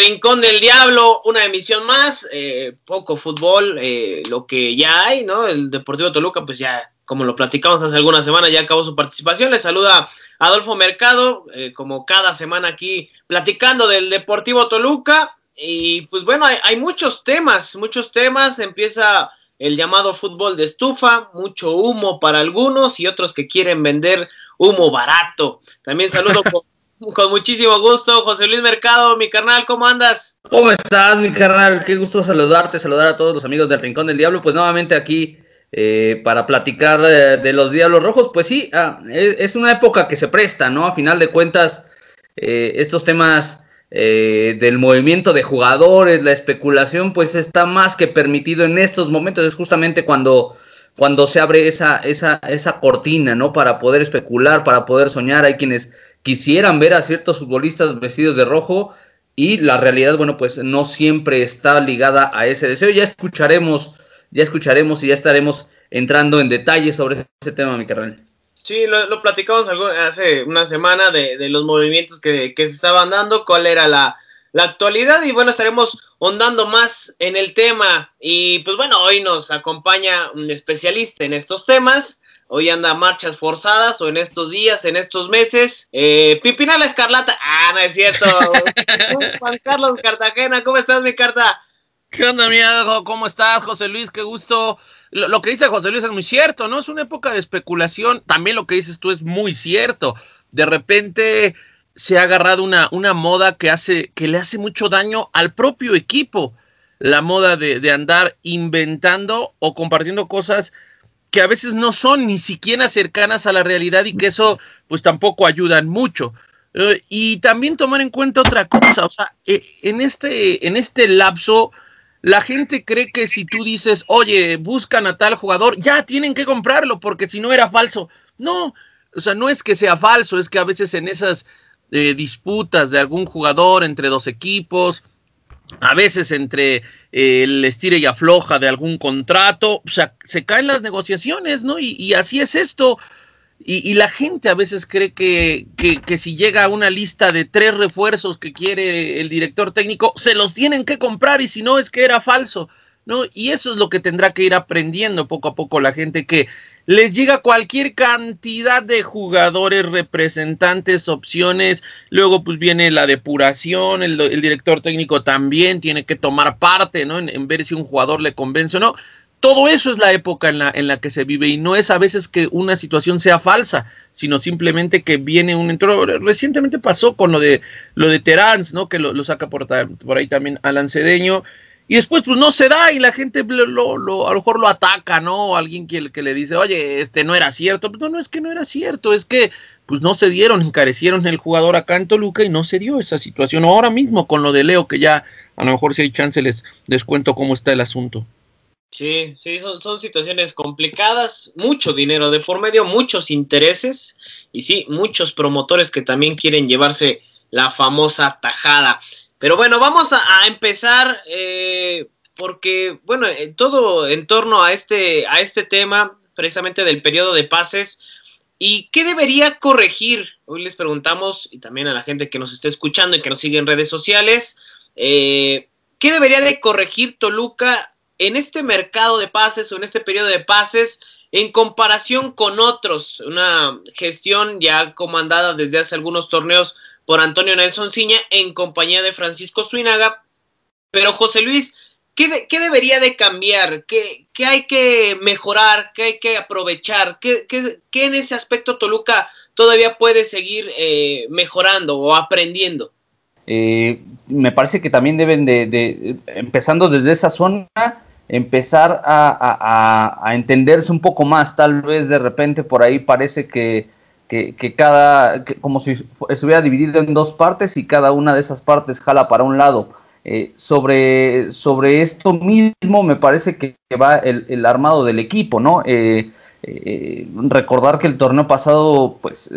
Rincón del Diablo, una emisión más, eh, poco fútbol, eh, lo que ya hay, ¿no? El Deportivo Toluca, pues ya, como lo platicamos hace algunas semanas, ya acabó su participación. Le saluda Adolfo Mercado, eh, como cada semana aquí, platicando del Deportivo Toluca. Y pues bueno, hay, hay muchos temas, muchos temas. Empieza el llamado fútbol de estufa, mucho humo para algunos y otros que quieren vender humo barato. También saludo con con muchísimo gusto, José Luis Mercado, mi carnal, ¿cómo andas? ¿Cómo estás, mi carnal? Qué gusto saludarte, saludar a todos los amigos del Rincón del Diablo. Pues nuevamente aquí eh, para platicar de, los Diablos Rojos. Pues sí, ah, es, una época que se presta, ¿no? A final de cuentas, eh, estos temas eh, del movimiento de jugadores, la especulación, pues está más que permitido en estos momentos. Es justamente cuando cuando se abre esa, esa, esa cortina, ¿no? Para poder especular, para poder soñar. Hay quienes quisieran ver a ciertos futbolistas vestidos de rojo y la realidad, bueno, pues no siempre está ligada a ese deseo. Ya escucharemos, ya escucharemos y ya estaremos entrando en detalles sobre ese tema, mi carnal. Sí, lo, platicamos hace una semana de, los movimientos que, se estaban dando, cuál era la, la actualidad y bueno, estaremos ondando más en el tema y pues bueno, hoy nos acompaña un especialista en estos temas hoy anda marchas forzadas o en estos días, en estos meses. Eh, Pipinal Escarlata, ah, no es cierto. Juan Carlos Cartagena, ¿cómo estás, mi carta? ¿Qué onda, mi ¿Cómo estás, José Luis? Qué gusto. Lo, que dice José Luis es muy cierto, ¿no? Es una época de especulación. También lo que dices tú es muy cierto. De repente se ha agarrado una, una moda que, hace, que le hace mucho daño al propio equipo. La moda de, de andar inventando o compartiendo cosas que a veces no son ni siquiera cercanas a la realidad y que eso pues tampoco ayudan mucho. Eh, y también tomar en cuenta otra cosa, o sea, eh, en, este, en este lapso, la gente cree que si tú dices, oye, buscan a tal jugador, ya tienen que comprarlo porque si no era falso. No, o sea, no es que sea falso, es que a veces en esas eh, disputas de algún jugador entre dos equipos, a veces entre eh, el estire y afloja de algún contrato, o sea, se caen las negociaciones, ¿no? Y, así es esto. Y, la gente a veces cree que, que, si llega una lista de tres refuerzos que quiere el director técnico, se los tienen que comprar y si no es que era falso. ¿No? Y eso es lo que tendrá que ir aprendiendo poco a poco la gente que les llega cualquier cantidad de jugadores, representantes, opciones, luego pues viene la depuración, el, director técnico también tiene que tomar parte, ¿no? En, ver si un jugador le convence o no. Todo eso es la época en la, en la que se vive y no es a veces que una situación sea falsa, sino simplemente que viene un entro. Recientemente pasó con lo de lo de Terán, ¿no? Que lo, lo saca por, por ahí también Alan Cedeño y después pues no se da y la gente lo, lo, a lo mejor lo ataca, ¿no? alguien que, que, le dice, oye, este no era cierto. No, no es que no era cierto, es que pues no se dieron, encarecieron el jugador acá en Toluca y no se dio esa situación. Ahora mismo con lo de Leo, que ya a lo mejor si hay chance les, les cuento cómo está el asunto. Sí, sí, son, son situaciones complicadas, mucho dinero de por medio, muchos intereses y sí, muchos promotores que también quieren llevarse la famosa tajada. Pero bueno, vamos a, empezar eh, porque, bueno, todo en torno a este, a este tema, precisamente del periodo de pases, ¿y qué debería corregir? Hoy les preguntamos, y también a la gente que nos está escuchando y que nos sigue en redes sociales, eh, ¿qué debería de corregir Toluca en este mercado de pases o en este periodo de pases en comparación con otros? Una gestión ya comandada desde hace algunos torneos por Antonio Nelson Ciña en compañía de Francisco Suinaga. Pero José Luis, ¿qué, debería de cambiar? ¿Qué, hay que mejorar? ¿Qué hay que aprovechar? ¿Qué, en ese aspecto Toluca todavía puede seguir eh, mejorando o aprendiendo? Eh, me parece que también deben de, empezando desde esa zona, empezar a, entenderse un poco más. Tal vez de repente por ahí parece que que, cada, como si estuviera dividido en dos partes y cada una de esas partes jala para un lado. Eh, sobre, sobre esto mismo me parece que, va el, armado del equipo, ¿no? Eh, eh, recordar que el torneo pasado, pues,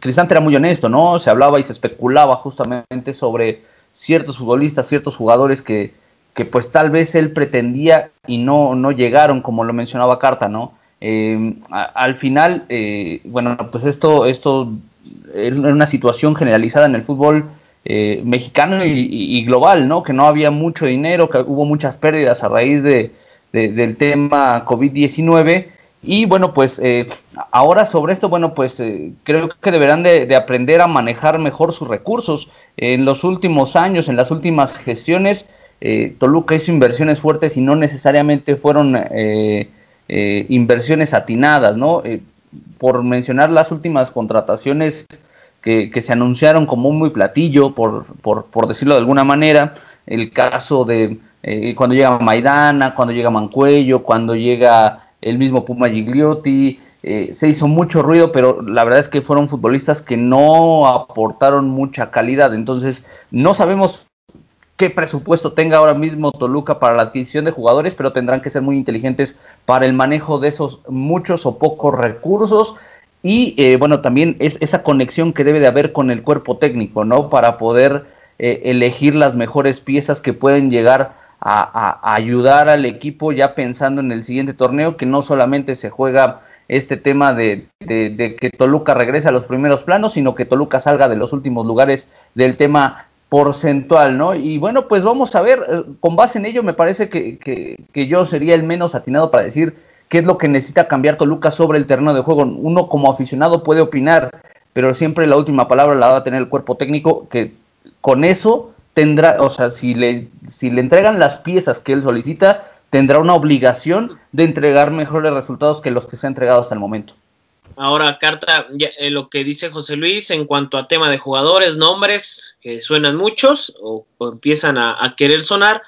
Cristante era muy honesto, ¿no? Se hablaba y se especulaba justamente sobre ciertos futbolistas, ciertos jugadores que, que pues tal vez él pretendía y no, no llegaron, como lo mencionaba Carta, ¿no? Eh, al final, eh, bueno, pues esto, esto es una situación generalizada en el fútbol eh, mexicano y, global, ¿no? Que no había mucho dinero, que hubo muchas pérdidas a raíz de, del tema COVID-19. Y bueno, pues eh, ahora sobre esto, bueno, pues eh, creo que deberán de, aprender a manejar mejor sus recursos. En los últimos años, en las últimas gestiones, Toluca hizo inversiones fuertes y no necesariamente fueron inversiones atinadas, ¿no? por mencionar las últimas contrataciones que, se anunciaron como muy platillo, por, por, decirlo de alguna manera. El caso de eh, cuando llega Maidana, cuando llega Mancuello, cuando llega el mismo Puma Gigliotti. Eh, se hizo mucho ruido, pero la verdad es que fueron futbolistas que no aportaron mucha calidad. Entonces, no sabemos qué presupuesto tenga ahora mismo Toluca para la adquisición de jugadores, pero tendrán que ser muy inteligentes para el manejo de esos muchos o pocos recursos y eh, bueno, también es esa conexión que debe de haber con el cuerpo técnico, ¿no? Para poder eh, elegir las mejores piezas que pueden llegar a, ayudar al equipo ya pensando en el siguiente torneo, que no solamente se juega este tema de, que Toluca regrese a los primeros planos, sino que Toluca salga de los últimos lugares del tema porcentual, ¿no? Y bueno, pues vamos a ver, eh, con base en ello me parece que, que yo sería el menos atinado para decir qué es lo que necesita cambiar Toluca sobre el terreno de juego. Uno como aficionado puede opinar, pero siempre la última palabra la va a tener el cuerpo técnico, que con eso tendrá, o sea, si le, si le entregan las piezas que él solicita, tendrá una obligación de entregar mejores resultados que los que se han entregado hasta el momento. Ahora, Carta, eh, lo que dice José Luis en cuanto a tema de jugadores, nombres, que suenan muchos o, empiezan a, querer sonar,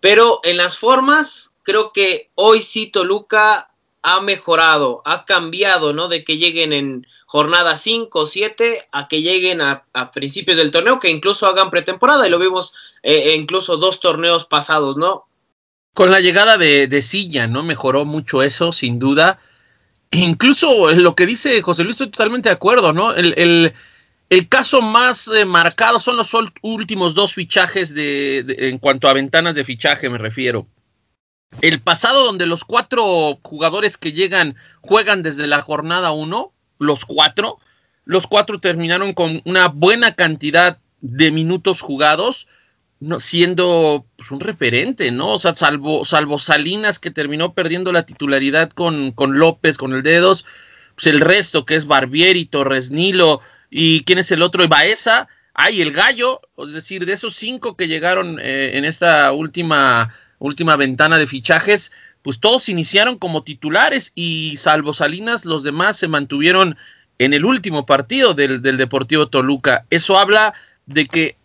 pero en las formas, creo que hoy sí Toluca ha mejorado, ha cambiado, ¿no? De que lleguen en jornada 5 o 7 a que lleguen a, principios del torneo, que incluso hagan pretemporada, y lo vimos eh, incluso dos torneos pasados, ¿no? Con la llegada de, de Silla, ¿no? Mejoró mucho eso, sin duda. Incluso lo que dice José Luis, estoy totalmente de acuerdo, ¿no? El, caso más eh, marcado son los últimos dos fichajes de, en cuanto a ventanas de fichaje, me refiero el pasado donde los cuatro jugadores que llegan juegan desde la jornada 1, los cuatro, los cuatro terminaron con una buena cantidad de minutos jugados, siendo pues, un referente, ¿no? O sea, salvo, salvo Salinas que terminó perdiendo la titularidad con, con López, con el dedos, pues el resto que es Barbieri, Torres Nilo y quién es el otro, y hay el gallo, es decir, de esos cinco que llegaron eh, en esta última última ventana de fichajes, pues todos iniciaron como titulares y salvo Salinas, los demás se mantuvieron en el último partido del, Deportivo Toluca. Eso habla de que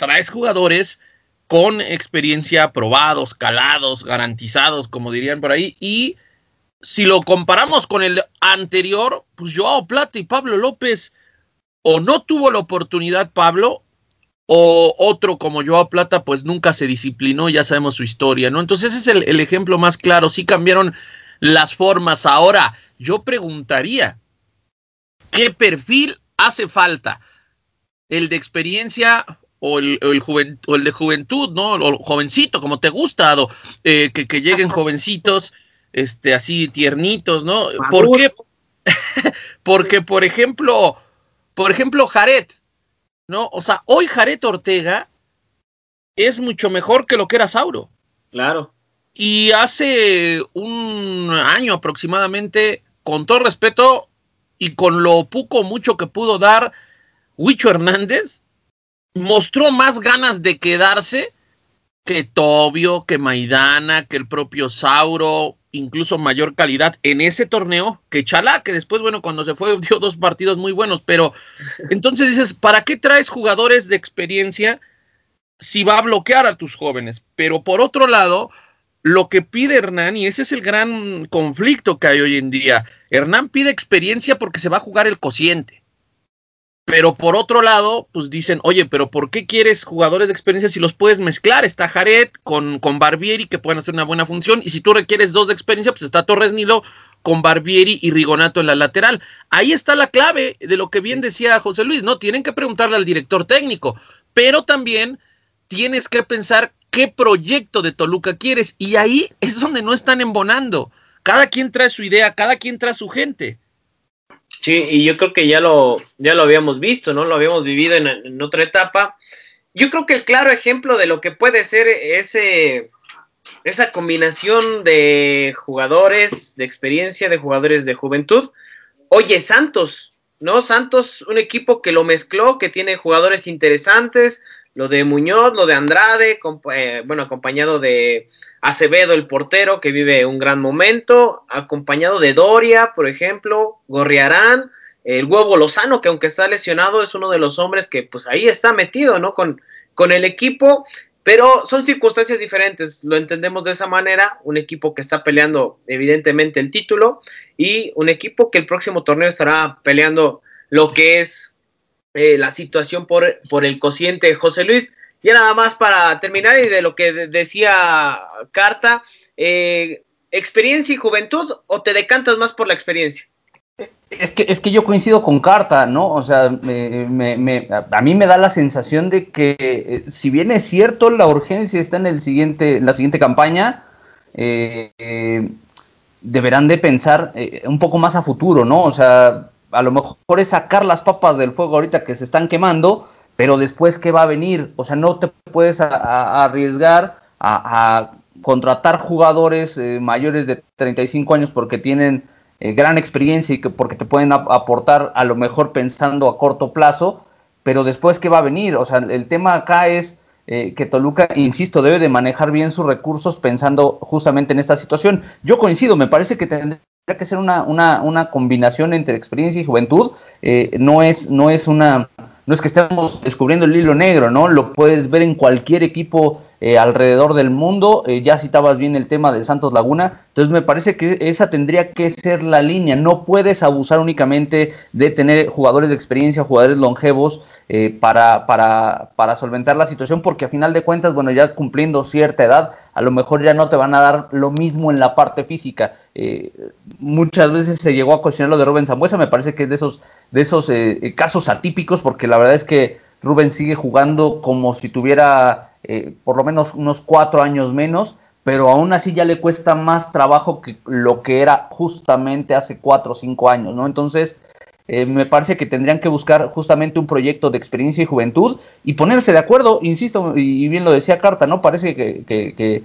traes jugadores con experiencia probados, calados, garantizados, como dirían por ahí, y si lo comparamos con el anterior, pues Joao Plata y Pablo López, o no tuvo la oportunidad Pablo, o otro como Joao Plata, pues nunca se disciplinó, ya sabemos su historia, ¿no? Entonces ese es el, ejemplo más claro, sí cambiaron las formas. Ahora, yo preguntaría, ¿qué perfil hace falta? ¿El de experiencia o el, el de juventud, ¿no? O jovencito, como te gusta, eh, que, que, lleguen jovencitos, este, así tiernitos, ¿no? ¿Por qué? Porque, por ejemplo, por ejemplo, Jared, ¿no? O sea, hoy Jared Ortega es mucho mejor que lo que era Sauro. Claro. Y hace un año aproximadamente, con todo respeto y con lo poco mucho que pudo dar Huicho Hernández, mostró más ganas de quedarse que Tobio, que Maidana, que el propio Sauro, incluso mayor calidad en ese torneo que Chalá, que después, bueno, cuando se fue dio dos partidos muy buenos, pero entonces dices, ¿para qué traes jugadores de experiencia si va a bloquear a tus jóvenes? Pero por otro lado, lo que pide Hernán, y ese es el gran conflicto que hay hoy en día, Hernán pide experiencia porque se va a jugar el cociente. Pero por otro lado, pues dicen, oye, pero ¿por qué quieres jugadores de experiencia si los puedes mezclar? Está Jared con, con Barbieri que pueden hacer una buena función. Y si tú requieres dos de experiencia, pues está Torres Nilo con Barbieri y Rigonato en la lateral. Ahí está la clave de lo que bien decía José Luis, ¿no? Tienen que preguntarle al director técnico, pero también tienes que pensar qué proyecto de Toluca quieres. Y ahí es donde no están embonando. Cada quien trae su idea, cada quien trae su gente. Sí, y yo creo que ya lo, ya lo habíamos visto, ¿no? Lo habíamos vivido en, otra etapa. Yo creo que el claro ejemplo de lo que puede ser ese, esa combinación de jugadores, de experiencia, de jugadores de juventud. Oye, Santos, ¿no? Santos, un equipo que lo mezcló, que tiene jugadores interesantes, lo de Muñoz, lo de Andrade, eh, bueno, acompañado de Acevedo, el portero, que vive un gran momento, acompañado de Doria, por ejemplo, Gorriarán, el huevo Lozano, que aunque está lesionado, es uno de los hombres que pues ahí está metido, ¿no? Con, con el equipo, pero son circunstancias diferentes, lo entendemos de esa manera, un equipo que está peleando evidentemente el título y un equipo que el próximo torneo estará peleando lo que es eh, la situación por, por el cociente José Luis. Ya nada más para terminar y de lo que decía Carta, eh, ¿experiencia y juventud o te decantas más por la experiencia? Es que, es que yo coincido con Carta, ¿no? O sea, a mí me da la sensación de que, eh, si bien es cierto, la urgencia está en, el siguiente, la siguiente campaña, eh, deberán de pensar un poco más a futuro, ¿no? O sea, a lo mejor es sacar las papas del fuego ahorita que se están quemando pero después, ¿qué va a venir? O sea, no te puedes arriesgar a, contratar jugadores eh, mayores de 35 años porque tienen eh, gran experiencia y que porque te pueden aportar a lo mejor pensando a corto plazo, pero después, ¿qué va a venir? O sea, el tema acá es eh, que Toluca, insisto, debe de manejar bien sus recursos pensando justamente en esta situación. Yo coincido, me parece que tendría que ser una, una, una combinación entre experiencia y juventud. no, es, no es una no es que estemos descubriendo el hilo negro, ¿no? Lo puedes ver en cualquier equipo eh, alrededor del mundo. Eh, ya citabas bien el tema de Santos Laguna. Entonces me parece que esa tendría que ser la línea. No puedes abusar únicamente de tener jugadores de experiencia, jugadores longevos eh, para, para, para solventar la situación, porque a final de cuentas, bueno, ya cumpliendo cierta edad, a lo mejor ya no te van a dar lo mismo en la parte física. muchas veces se llegó a cuestionar lo de Rubén Zambuesa, me parece que es de esos de esos eh, eh, casos atípicos, porque la verdad es que Rubén sigue jugando como si tuviera eh, por lo menos unos cuatro años menos, pero aún así ya le cuesta más trabajo que lo que era justamente hace cuatro o cinco años, ¿no? Entonces, me parece que tendrían que buscar justamente un proyecto de experiencia y juventud y ponerse de acuerdo, insisto, y, bien lo decía Carta, ¿no? Parece que, que,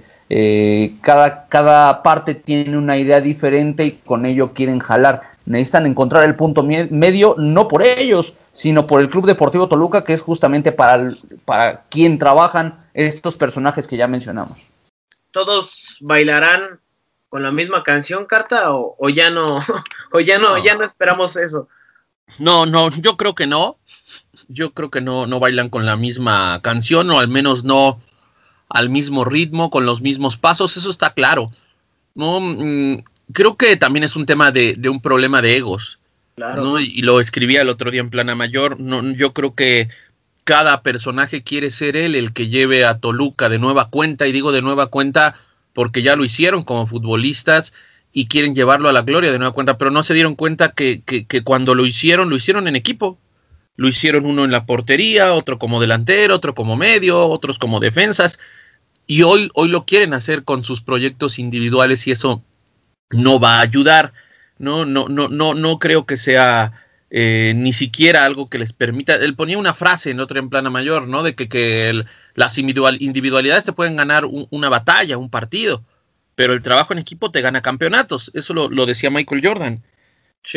cada, cada parte tiene una idea diferente y con ello quieren jalar necesitan encontrar el punto medio, no por ellos, sino por el Club Deportivo Toluca, que es justamente para, para quien trabajan estos personajes que ya mencionamos. ¿Todos bailarán con la misma canción, Carta, o, ya no, o ya no, ya no esperamos eso? No, no, yo creo que no. Yo creo que no, no bailan con la misma canción, o al menos no al mismo ritmo, con los mismos pasos, eso está claro. No, mm, creo que también es un tema de, un problema de egos. Claro. Y, lo escribía el otro día en Plana Mayor. No, yo creo que cada personaje quiere ser él el que lleve a Toluca de nueva cuenta, y digo de nueva cuenta porque ya lo hicieron como futbolistas y quieren llevarlo a la gloria de nueva cuenta, pero no se dieron cuenta que, que, cuando lo hicieron, lo hicieron en equipo. Lo hicieron uno en la portería, otro como delantero, otro como medio, otros como defensas. Y hoy, hoy lo quieren hacer con sus proyectos individuales y eso no va a ayudar. No, no, no, no, no creo que sea eh, ni siquiera algo que les permita. Él ponía una frase en otra en plana mayor, ¿no? De que, que las individualidades te pueden ganar una batalla, un partido, pero el trabajo en equipo te gana campeonatos. Eso lo, decía Michael Jordan.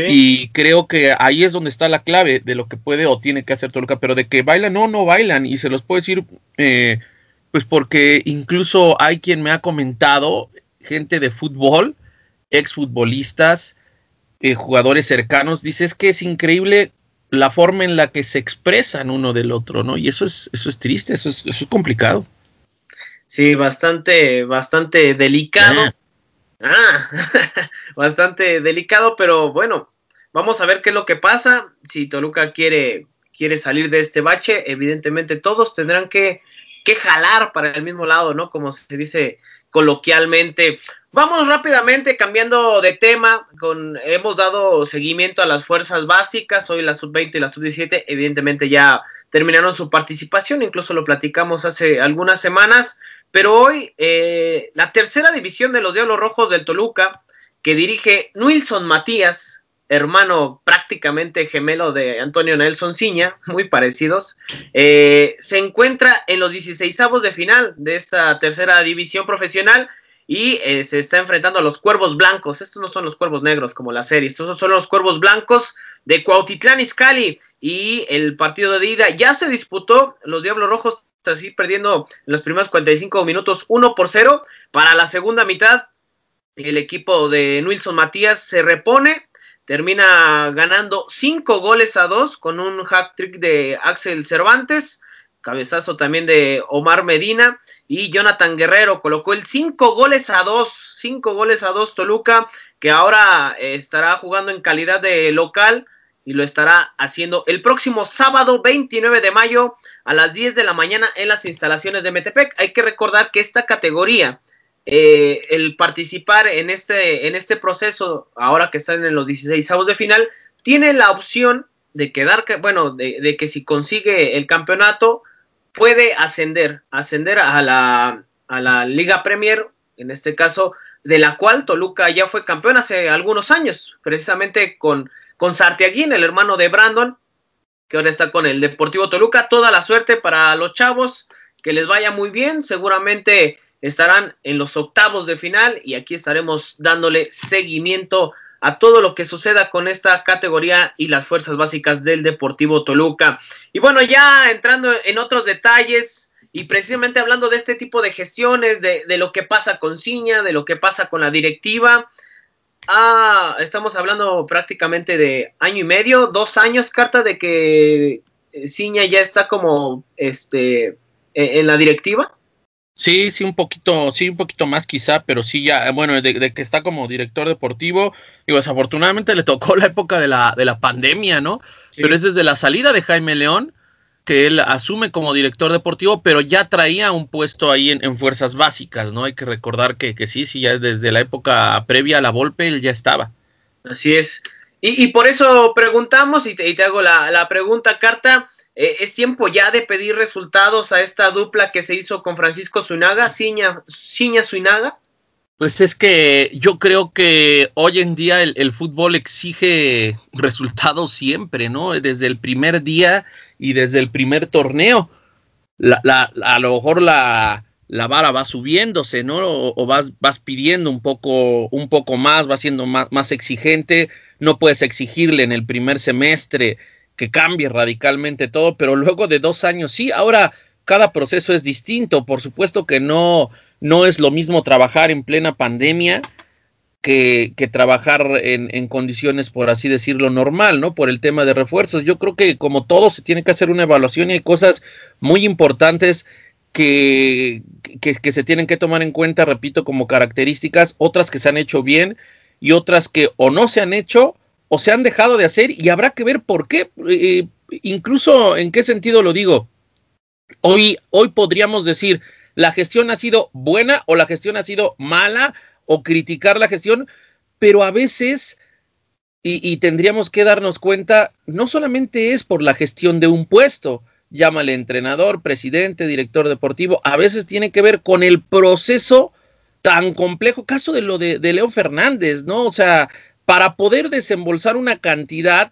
Y creo que ahí es donde está la clave de lo que puede o tiene que hacer Toluca, pero de que bailan, no, no bailan. Y se los puedo decir, eh, pues porque incluso hay quien me ha comentado, gente de fútbol, exfutbolistas, eh, jugadores cercanos, dices que es increíble la forma en la que se expresan uno del otro, ¿no? Y eso es, eso es triste, eso es, eso es complicado. Sí, bastante, bastante delicado. Ah, ah bastante delicado, pero bueno, vamos a ver qué es lo que pasa. Si Toluca quiere, quiere salir de este bache, evidentemente todos tendrán que, que jalar para el mismo lado, ¿no? Como se dice coloquialmente. Vamos rápidamente cambiando de tema. Con, hemos dado seguimiento a las fuerzas básicas. Hoy la sub-20 y la sub-17 evidentemente ya terminaron su participación. Incluso lo platicamos hace algunas semanas. Pero hoy la tercera división de los Diablos Rojos del Toluca, que dirige Wilson Matías, hermano prácticamente gemelo de Antonio Nelson Ciña, muy parecidos, eh, se encuentra en los 16 de final de esta tercera división profesional y eh, se está enfrentando a los Cuervos Blancos. Estos no son los Cuervos Negros como la serie, estos son los Cuervos Blancos de Cuautitlán Izcalli y el partido de ida ya se disputó, los Diablos Rojos así perdiendo en los primeros 45 minutos 1 por 0. Para la segunda mitad, el equipo de Wilson Matías se repone, termina ganando 5 goles a 2 con un hat trick de Axel Cervantes cabezazo también de Omar Medina y Jonathan Guerrero colocó el 5 goles a 2, 5 goles a 2 Toluca, que ahora estará jugando en calidad de local y lo estará haciendo el próximo sábado 29 de mayo a las 10 de la mañana en las instalaciones de Metepec. Hay que recordar que esta categoría, eh, el participar en este, en este proceso, ahora que están en los 16 de final, tiene la opción de quedar, bueno, de, de que si consigue el campeonato, puede ascender, ascender a la, a la Liga Premier, en este caso, de la cual Toluca ya fue campeón hace algunos años, precisamente con, con Sartiaguín, el hermano de Brandon, que ahora está con el Deportivo Toluca. Toda la suerte para los chavos, que les vaya muy bien, seguramente estarán en los octavos de final y aquí estaremos dándole seguimiento a todo lo que suceda con esta categoría y las fuerzas básicas del Deportivo Toluca. Y bueno, ya entrando en otros detalles y precisamente hablando de este tipo de gestiones, de, lo que pasa con Ciña, de lo que pasa con la directiva. Ah, estamos hablando prácticamente de año y medio, dos años, carta de que eh, Ciña ya está como este e, en la directiva. Sí, sí, un poquito, sí, un poquito más quizá, pero sí ya, bueno, de, que está como director deportivo, y desafortunadamente le tocó la época de la, de la pandemia, ¿no? Pero es desde la salida de Jaime León que él asume como director deportivo, pero ya traía un puesto ahí en, fuerzas básicas, ¿no? Hay que recordar que, que, sí, sí, ya desde la época previa a la Volpe él ya estaba. Así es. Y, por eso preguntamos, y te, y te hago la, la pregunta, Carta, eh, es tiempo ya de pedir resultados a esta dupla que se hizo con Francisco Zuinaga, Ciña, Ciña Zuinaga. Pues es que yo creo que hoy en día el, fútbol exige resultados siempre, ¿no? Desde el primer día y desde el primer torneo. La, a lo mejor la, la, vara va subiéndose, ¿no? O, vas, vas, pidiendo un poco, un poco más, va siendo más, más exigente. No puedes exigirle en el primer semestre que cambie radicalmente todo, pero luego de dos años sí, ahora cada proceso es distinto, por supuesto que no, no es lo mismo trabajar en plena pandemia que, trabajar en, en, condiciones, por así decirlo, normal, ¿no? Por el tema de refuerzos. Yo creo que como todo se tiene que hacer una evaluación y hay cosas muy importantes que, que, que se tienen que tomar en cuenta, repito, como características, otras que se han hecho bien y otras que o no se han hecho o se han dejado de hacer y habrá que ver por qué. Eh, incluso en qué sentido lo digo. Hoy, hoy podríamos decir, la gestión ha sido buena o la gestión ha sido mala o criticar la gestión, pero a veces, y, tendríamos que darnos cuenta, no solamente es por la gestión de un puesto, llámale entrenador, presidente, director deportivo, a veces tiene que ver con el proceso tan complejo, caso de lo de, de Leo Fernández, ¿no? O sea, para poder desembolsar una cantidad,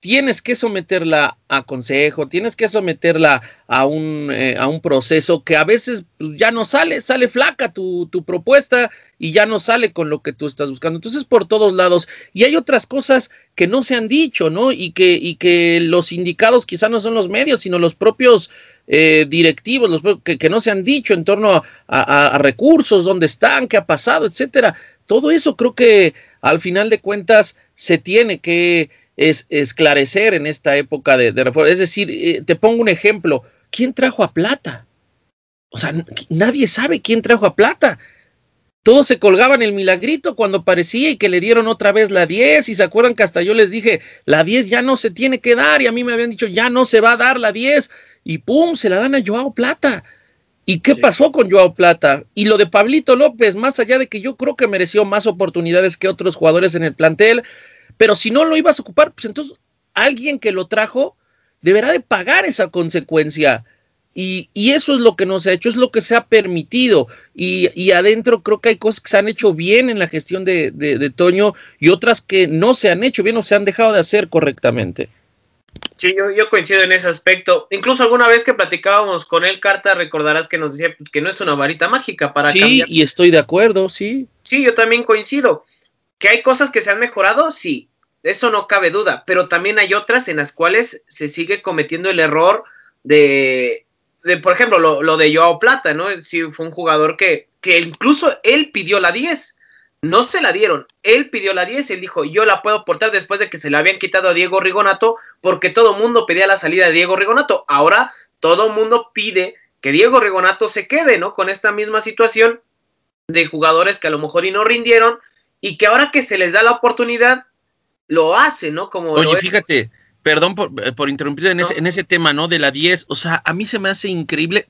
tienes que someterla a consejo, tienes que someterla a un, eh, a un proceso que a veces pues, ya no sale, sale flaca tu, tu, propuesta y ya no sale con lo que tú estás buscando. Entonces, por todos lados. Y hay otras cosas que no se han dicho, ¿no? Y que, y que los indicados quizá no son los medios, sino los propios eh, directivos, los que, que, no se han dicho en torno a, a, recursos, dónde están, qué ha pasado, etcétera. Todo eso creo que al final de cuentas se tiene que es, esclarecer en esta época de, reforma. Es decir, eh, te pongo un ejemplo, ¿quién trajo a Plata? O sea, nadie sabe quién trajo a Plata. Todos se colgaban el milagrito cuando parecía y que le dieron otra vez la 10 y se acuerdan que hasta yo les dije, la 10 ya no se tiene que dar y a mí me habían dicho, ya no se va a dar la 10 y pum, se la dan a Joao Plata. ¿Y qué pasó con Joao Plata? Y lo de Pablito López, más allá de que yo creo que mereció más oportunidades que otros jugadores en el plantel, pero si no lo ibas a ocupar, pues entonces alguien que lo trajo deberá de pagar esa consecuencia. Y, eso es lo que no se ha hecho, es lo que se ha permitido. Y, adentro creo que hay cosas que se han hecho bien en la gestión de, de, Toño y otras que no se han hecho bien o se han dejado de hacer correctamente. Sí, yo, yo, coincido en ese aspecto. Incluso alguna vez que platicábamos con él, Carta, recordarás que nos decía que no es una varita mágica para Sí, y estoy de acuerdo, sí. Sí, yo también coincido. ¿Que hay cosas que se han mejorado? Sí, eso no cabe duda, pero también hay otras en las cuales se sigue cometiendo el error de, por ejemplo, lo, lo, de Joao Plata, ¿no? Sí, fue un jugador que, que incluso él pidió la 10. No se la dieron. Él pidió la 10. Él dijo, yo la puedo portar después de que se la habían quitado a Diego Rigonato, porque todo el mundo pedía la salida de Diego Rigonato. Ahora todo el mundo pide que Diego Rigonato se quede, ¿no? Con esta misma situación de jugadores que a lo mejor y no rindieron y que ahora que se les da la oportunidad, lo hace, ¿no? Como Oye, fíjate, perdón por, eh, por interrumpir en, ese, en ese tema, ¿no? De la 10, o sea, a mí se me hace increíble.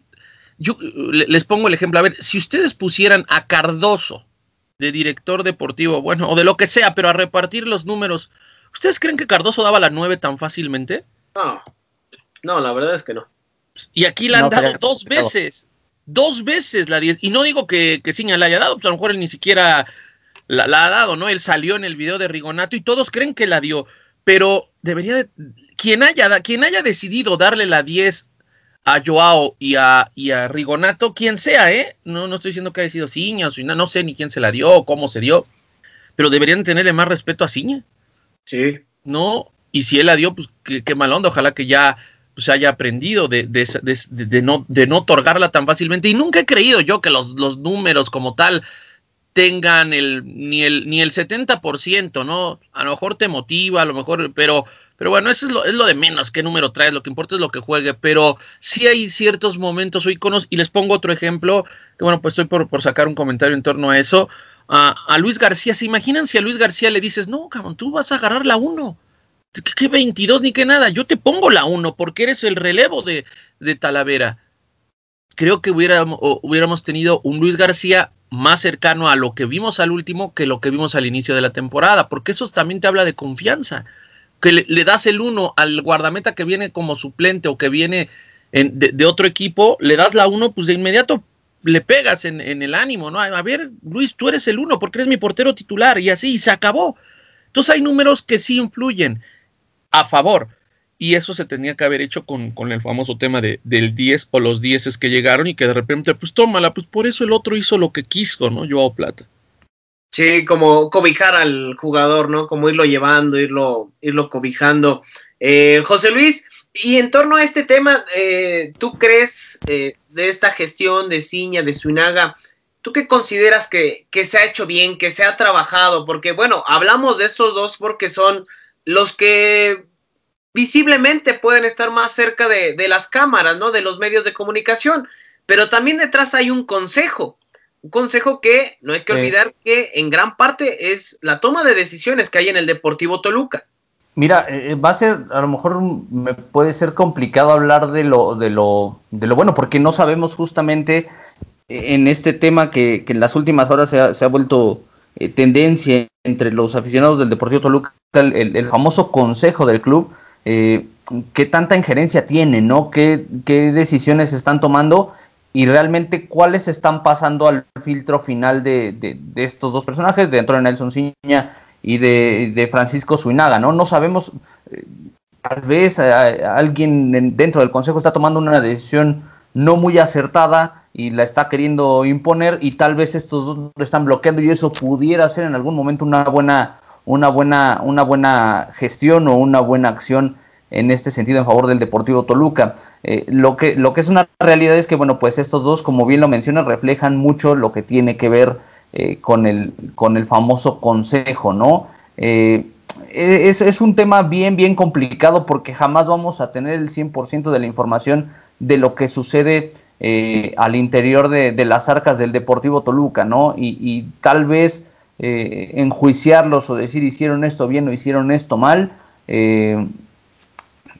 Yo les pongo el ejemplo, a ver, si ustedes pusieran a Cardoso de director deportivo, bueno, o de lo que sea, pero a repartir los números, ¿ustedes creen que Cardoso daba la 9 tan fácilmente? No, no, la verdad es que no. Y aquí la han dado dos veces, dos veces la 10, y no digo que, que Ciña la haya dado, pues a lo mejor él ni siquiera la, ha dado, ¿no? Él salió en el video de Rigonato y todos creen que la dio pero debería de, quien haya, quien haya decidido darle la 10 a Joao y a, y a Rigonato, quien sea, ¿eh? No, no estoy diciendo que haya sido Ciña o Ciña, no sé ni quién se la dio o cómo se dio, pero deberían tenerle más respeto a Ciña. Sí. No, y si él la dio, pues qué, mal onda, ojalá que ya pues, haya aprendido de, de, no, de no otorgarla tan fácilmente. Y nunca he creído yo que los, los números como tal tengan el, ni el, ni el 70%, ¿no? A lo mejor te motiva, a lo mejor, pero, pero bueno, eso es lo, es lo de menos, qué número traes, lo que importa es lo que juegue, pero sí hay ciertos momentos o iconos, y les pongo otro ejemplo, que bueno, pues estoy por, por sacar un comentario en torno a eso, a, Luis García, ¿se imaginan si a Luis García le dices, no, cabrón, tú vas a agarrar la 1? ¿Qué 22 ni qué nada? Yo te pongo la 1 porque eres el relevo de, de Talavera. Creo que hubiéramos, hubiéramos tenido un Luis García más cercano a lo que vimos al último que lo que vimos al inicio de la temporada, porque eso también te habla de confianza, que le, das el uno al guardameta que viene como suplente o que viene de, otro equipo, le das la uno, pues de inmediato le pegas en, el ánimo, ¿no? A ver, Luis, tú eres el uno porque eres mi portero titular y así, y se acabó. Entonces hay números que sí influyen a favor. Y eso se tenía que haber hecho con, el famoso tema de, del 10 o los 10 que llegaron y que de repente, pues tómala, pues por eso el otro hizo lo que quiso, ¿no? Joao Plata. Sí, como cobijar al jugador, ¿no? Como irlo llevando, irlo, irlo cobijando. Eh, José Luis, y en torno a este tema, eh, ¿tú crees eh, de esta gestión de Ciña, de Suinaga, ¿tú qué consideras que, que se ha hecho bien, que se ha trabajado? Porque, bueno, hablamos de estos dos porque son los que visiblemente pueden estar más cerca de, las cámaras, ¿no? De los medios de comunicación. Pero también detrás hay un consejo. Un consejo que no hay que olvidar que en gran parte es la toma de decisiones que hay en el Deportivo Toluca. Mira, eh, eh, va a ser, a lo mejor me puede ser complicado hablar de lo, de lo, de lo bueno, porque no sabemos justamente eh, en este tema que, en las últimas horas se ha, vuelto tendencia entre los aficionados del Deportivo Toluca, el, famoso consejo del club, eh, qué tanta injerencia tiene, ¿no? ¿Qué, ¿Qué, decisiones están tomando y realmente cuáles están pasando al filtro final de, estos dos personajes, de Antonio Nelson Ciña y de, Francisco Suinaga, ¿no? No sabemos, eh, tal vez eh, alguien dentro del Consejo está tomando una decisión no muy acertada y la está queriendo imponer y tal vez estos dos lo están bloqueando y eso pudiera ser en algún momento una buena una buena, una buena gestión o una buena acción en este sentido en favor del Deportivo Toluca. Eh, lo, que, lo que es una realidad es que, bueno, pues estos dos, como bien lo menciona, reflejan mucho lo que tiene que ver eh, con, el, con el famoso consejo, ¿no? Eh, es, es, un tema bien, bien complicado porque jamás vamos a tener el 100% de la información de lo que sucede al interior de, de, las arcas del Deportivo Toluca, ¿no? Y tal vez eh, enjuiciarlos o decir hicieron esto bien o hicieron esto mal, eh,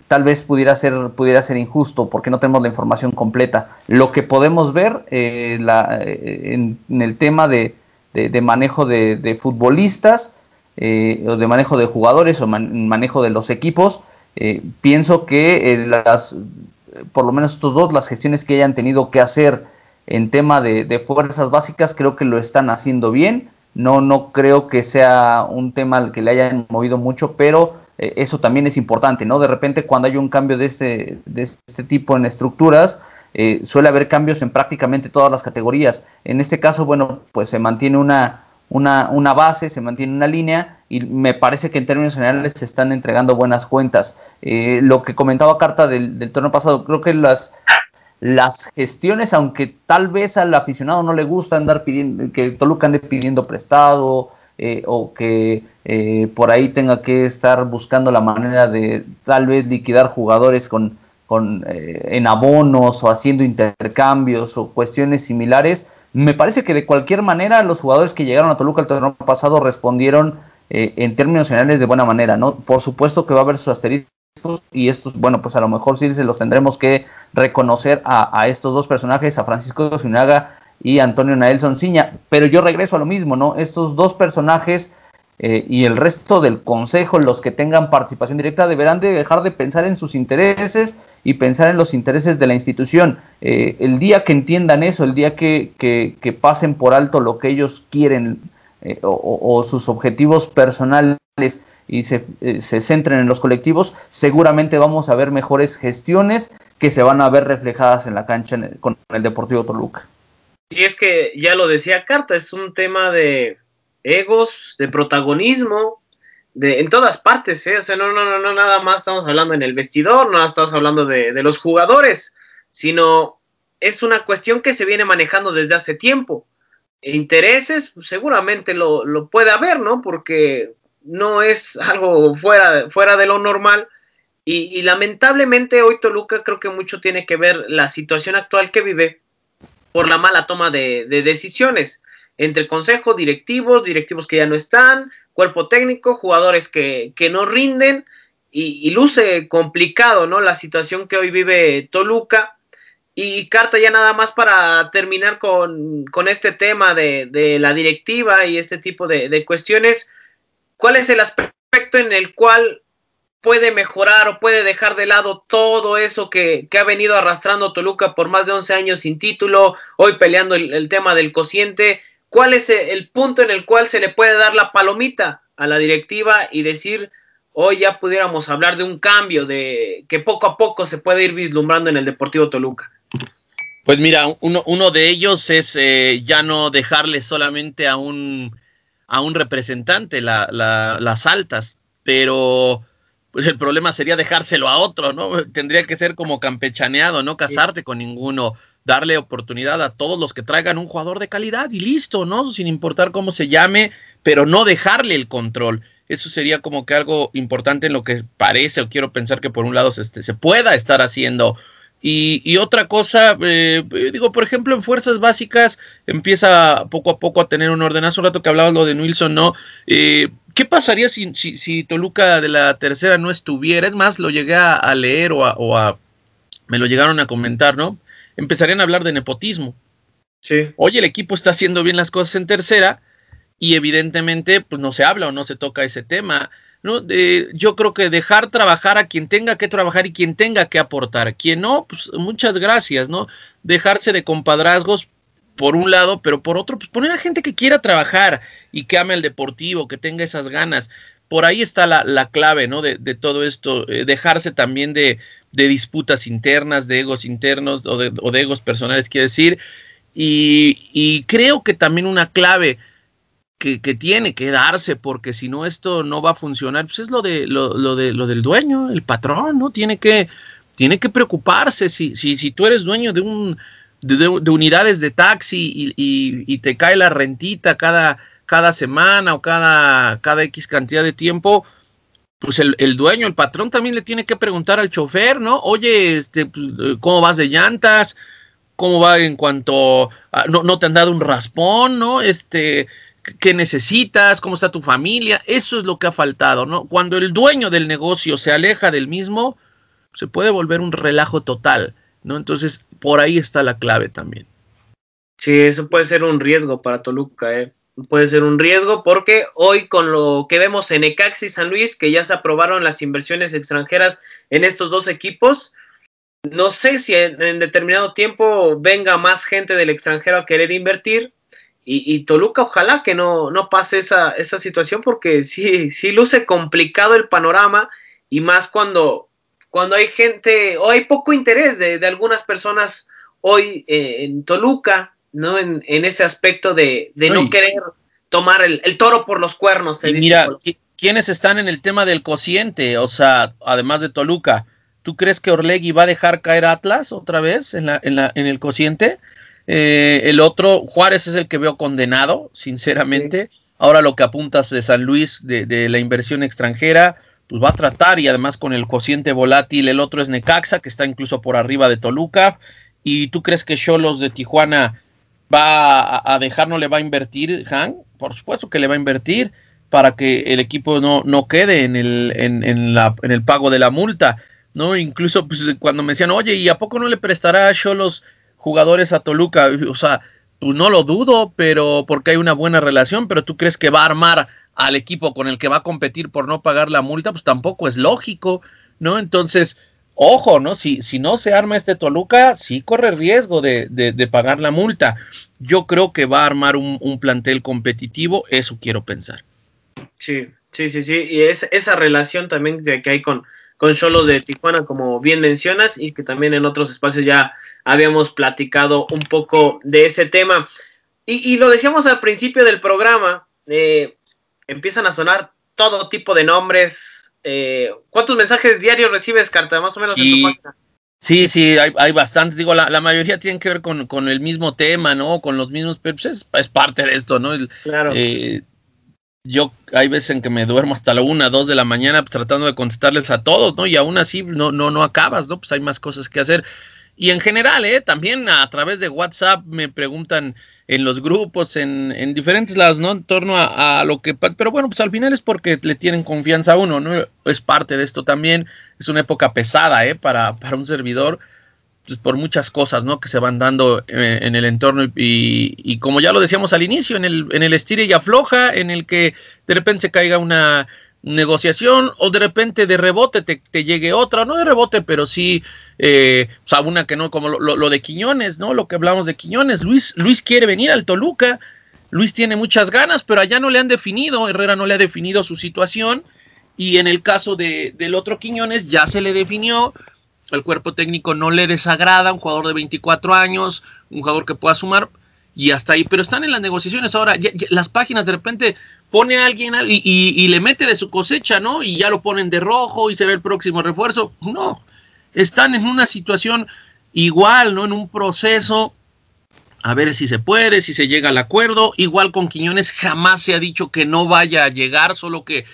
tal vez pudiera ser, pudiera ser injusto porque no tenemos la información completa. Lo que podemos ver eh, en, el tema de, manejo de, futbolistas o de manejo de jugadores o manejo de los equipos, pienso que las, por lo menos estos dos, las gestiones que hayan tenido que hacer en tema de, fuerzas básicas, creo que lo están haciendo bien. No, no creo que sea un tema al que le hayan movido mucho, pero eh, eso también es importante, ¿no? De repente cuando hay un cambio de este, de este tipo en estructuras, eh, suele haber cambios en prácticamente todas las categorías. En este caso, bueno, pues se mantiene una, una, una, base, se mantiene una línea y me parece que en términos generales se están entregando buenas cuentas. Eh, lo que comentaba Carta del, del torneo pasado, creo que las, las gestiones, aunque tal vez al aficionado no le gusta andar pidiendo, que Toluca ande pidiendo prestado eh, o que eh, por ahí tenga que estar buscando la manera de tal vez liquidar jugadores con, con en abonos o haciendo intercambios o cuestiones similares, me parece que de cualquier manera los jugadores que llegaron a Toluca el torneo pasado respondieron eh, en términos generales de buena manera, ¿no? Por supuesto que va a haber sus asteriscos y estos, bueno, pues a lo mejor sí se los tendremos que reconocer a, estos dos personajes, a Francisco Zuniaga y Antonio Naelson Ciña, pero yo regreso a lo mismo, ¿no? Estos dos personajes eh, y el resto del consejo, los que tengan participación directa, deberán de dejar de pensar en sus intereses y pensar en los intereses de la institución. Eh, el día que entiendan eso, el día que, que, pasen por alto lo que ellos quieren eh, o, sus objetivos personales y se, se, centren en los colectivos, seguramente vamos a ver mejores gestiones que se van a ver reflejadas en la cancha con el Deportivo Toluca. Y es que ya lo decía Carta, es un tema de egos, de protagonismo, de, en todas partes, ¿eh? O sea, no, no, no, no, nada más estamos hablando en el vestidor, no estamos hablando de, de los jugadores, sino es una cuestión que se viene manejando desde hace tiempo. Intereses, seguramente lo, lo puede haber, ¿no? Porque no es algo fuera, fuera de lo normal. Y, lamentablemente hoy Toluca creo que mucho tiene que ver la situación actual que vive por la mala toma de, de decisiones entre el consejo, directivos, directivos que ya no están, cuerpo técnico, jugadores que, no rinden y, luce complicado, ¿no? La situación que hoy vive Toluca. Y carta ya nada más para terminar con, este tema de, la directiva y este tipo de, cuestiones. ¿Cuál es el aspecto en el cual puede mejorar o puede dejar de lado todo eso que, ha venido arrastrando Toluca por más de 11 años sin título, hoy peleando el, tema del cociente? ¿Cuál es el punto en el cual se le puede dar la palomita a la directiva y decir, hoy ya pudiéramos hablar de un cambio, de que poco a poco se puede ir vislumbrando en el Deportivo Toluca? Pues mira, uno, uno de ellos es eh, ya no dejarle solamente a un, a un representante las altas, pero pues el problema sería dejárselo a otro, ¿no? Tendría que ser como campechaneado, no casarte con ninguno darle oportunidad a todos los que traigan un jugador de calidad y listo, ¿no? Sin importar cómo se llame, pero no dejarle el control. Eso sería como que algo importante en lo que parece o quiero pensar que por un lado se, se pueda estar haciendo. Y, otra cosa, eh, digo, por ejemplo, en fuerzas básicas empieza poco a poco a tener un orden. Hace un rato que hablabas lo de Nilsson, ¿no? Eh, ¿Qué pasaría si, si, Toluca de la tercera no estuviera? Es más, lo llegué a, leer o o a, me lo llegaron a comentar, ¿no? empezarían a hablar de nepotismo. Sí. Oye, el equipo está haciendo bien las cosas en tercera y evidentemente pues no se habla o no se toca ese tema. ¿No? De, yo creo que dejar trabajar a quien tenga que trabajar y quien tenga que aportar. Quien no, pues muchas gracias, ¿no? Dejarse de compadrazgos por un lado, pero por otro, pues poner a gente que quiera trabajar y que ame el deportivo, que tenga esas ganas. Por ahí está la, la clave, ¿no? De, de todo esto, eh, dejarse también de, de disputas internas, de egos internos o de, egos personales, quiere decir. Y, creo que también una clave que, tiene que darse, porque si no esto no va a funcionar, pues es lo de lo, de lo del dueño, el patrón, ¿no? Tiene que, tiene que preocuparse. Si, si, si tú eres dueño de un de, unidades de taxi y, te cae la rentita cada, cada semana o cada, cada X cantidad de tiempo, pues el, dueño, el patrón también le tiene que preguntar al chofer, ¿no? Oye, este, pues, ¿cómo vas de llantas? ¿Cómo va en cuanto no, no, te han dado un raspón, ¿no? Este, ¿qué necesitas? ¿Cómo está tu familia? Eso es lo que ha faltado, ¿no? Cuando el dueño del negocio se aleja del mismo, se puede volver un relajo total, ¿no? Entonces, por ahí está la clave también. Sí, eso puede ser un riesgo para Toluca, ¿eh? puede ser un riesgo porque hoy con lo que vemos en Ecaxi San Luis, que ya se aprobaron las inversiones extranjeras en estos dos equipos, no sé si en, determinado tiempo venga más gente del extranjero a querer invertir. Y, Toluca, ojalá que no, no pase esa, esa situación, porque sí, sí luce complicado el panorama, y más cuando, cuando hay gente, o hay poco interés de, algunas personas hoy eh, en Toluca, ¿no? En, ese aspecto de, no querer tomar el, toro por los cuernos. y mira, ¿quiénes están en el tema del cociente? O sea, además de Toluca, ¿tú crees que Orlegui va a dejar caer a Atlas otra vez en, la, en, la, en el cociente? Eh, el otro, Juárez es el que veo condenado, sinceramente. Ahora lo que apuntas de San Luis, de, la inversión extranjera, pues va a tratar y además con el cociente volátil, el otro es Necaxa, que está incluso por arriba de Toluca. ¿Y tú crees que Cholos de Tijuana va a, dejar, no le va a invertir, Han? Por supuesto que le va a invertir para que el equipo no, no quede en el, en, la, en el pago de la multa. ¿no? Incluso pues, cuando me decían, oye, ¿y a poco no le prestará a Cholos jugadores a Toluca? O sea, pues no lo dudo, pero porque hay una buena relación, pero tú crees que va a armar al equipo con el que va a competir por no pagar la multa, pues tampoco es lógico, ¿no? Entonces, ojo, ¿no? Si, si no se arma este Toluca, sí corre riesgo de, de, pagar la multa. Yo creo que va a armar un, un, plantel competitivo, eso quiero pensar. Sí, sí, sí, sí, y es esa relación también de que hay con, con Cholos de Tijuana, como bien mencionas, y que también en otros espacios ya habíamos platicado un poco de ese tema. Y, lo decíamos al principio del programa, eh, empiezan a sonar todo tipo de nombres. Eh, ¿Cuántos mensajes diarios recibes, Carta? Más o menos sí. en tu página. Sí, sí, hay, hay bastantes. Digo, la, mayoría tienen que ver con, el mismo tema, ¿no? Con los mismos, pero pues es, parte de esto, ¿no? claro. Eh, yo hay veces en que me duermo hasta la una, dos de la mañana tratando de contestarles a todos, ¿no? Y aún así no, no, no acabas, ¿no? Pues hay más cosas que hacer. Y en general, ¿eh? También a través de WhatsApp me preguntan en los grupos, en, en diferentes lados, ¿no? En torno a, lo que... Pero bueno, pues al final es porque le tienen confianza a uno, ¿no? Es parte de esto también. Es una época pesada, ¿eh? Para, para un servidor pues, por muchas cosas ¿no? que se van dando eh, en, el entorno y, como ya lo decíamos al inicio, en el, en el estire y afloja, en el que de repente se caiga una negociación o de repente de rebote te, llegue otra, no de rebote, pero sí, eh, o sea, una que no, como lo, lo, de Quiñones, ¿no? Lo que hablamos de Quiñones, Luis, Luis quiere venir al Toluca, Luis tiene muchas ganas, pero allá no le han definido, Herrera no le ha definido su situación y en el caso de, del otro Quiñones ya se le definió, el cuerpo técnico no le desagrada, un jugador de 24 años, un jugador que pueda sumar y hasta ahí, pero están en las negociaciones ahora, las páginas de repente pone a alguien y, le mete de su cosecha, ¿no? Y ya lo ponen de rojo y se ve el próximo refuerzo, no, están en una situación igual, ¿no? En un proceso, a ver si se puede, si se llega al acuerdo, igual con Quiñones jamás se ha dicho que no vaya a llegar, solo que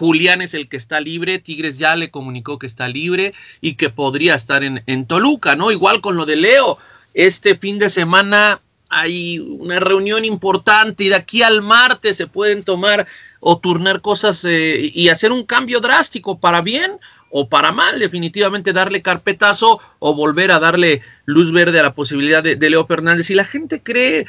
Julián es el que está libre, Tigres ya le comunicó que está libre y que podría estar en, en, Toluca, ¿no? Igual con lo de Leo, este fin de semana hay una reunión importante y de aquí al martes se pueden tomar o turnar cosas eh, y hacer un cambio drástico para bien o para mal, definitivamente darle carpetazo o volver a darle luz verde a la posibilidad de, Leo Fernández. Y la gente cree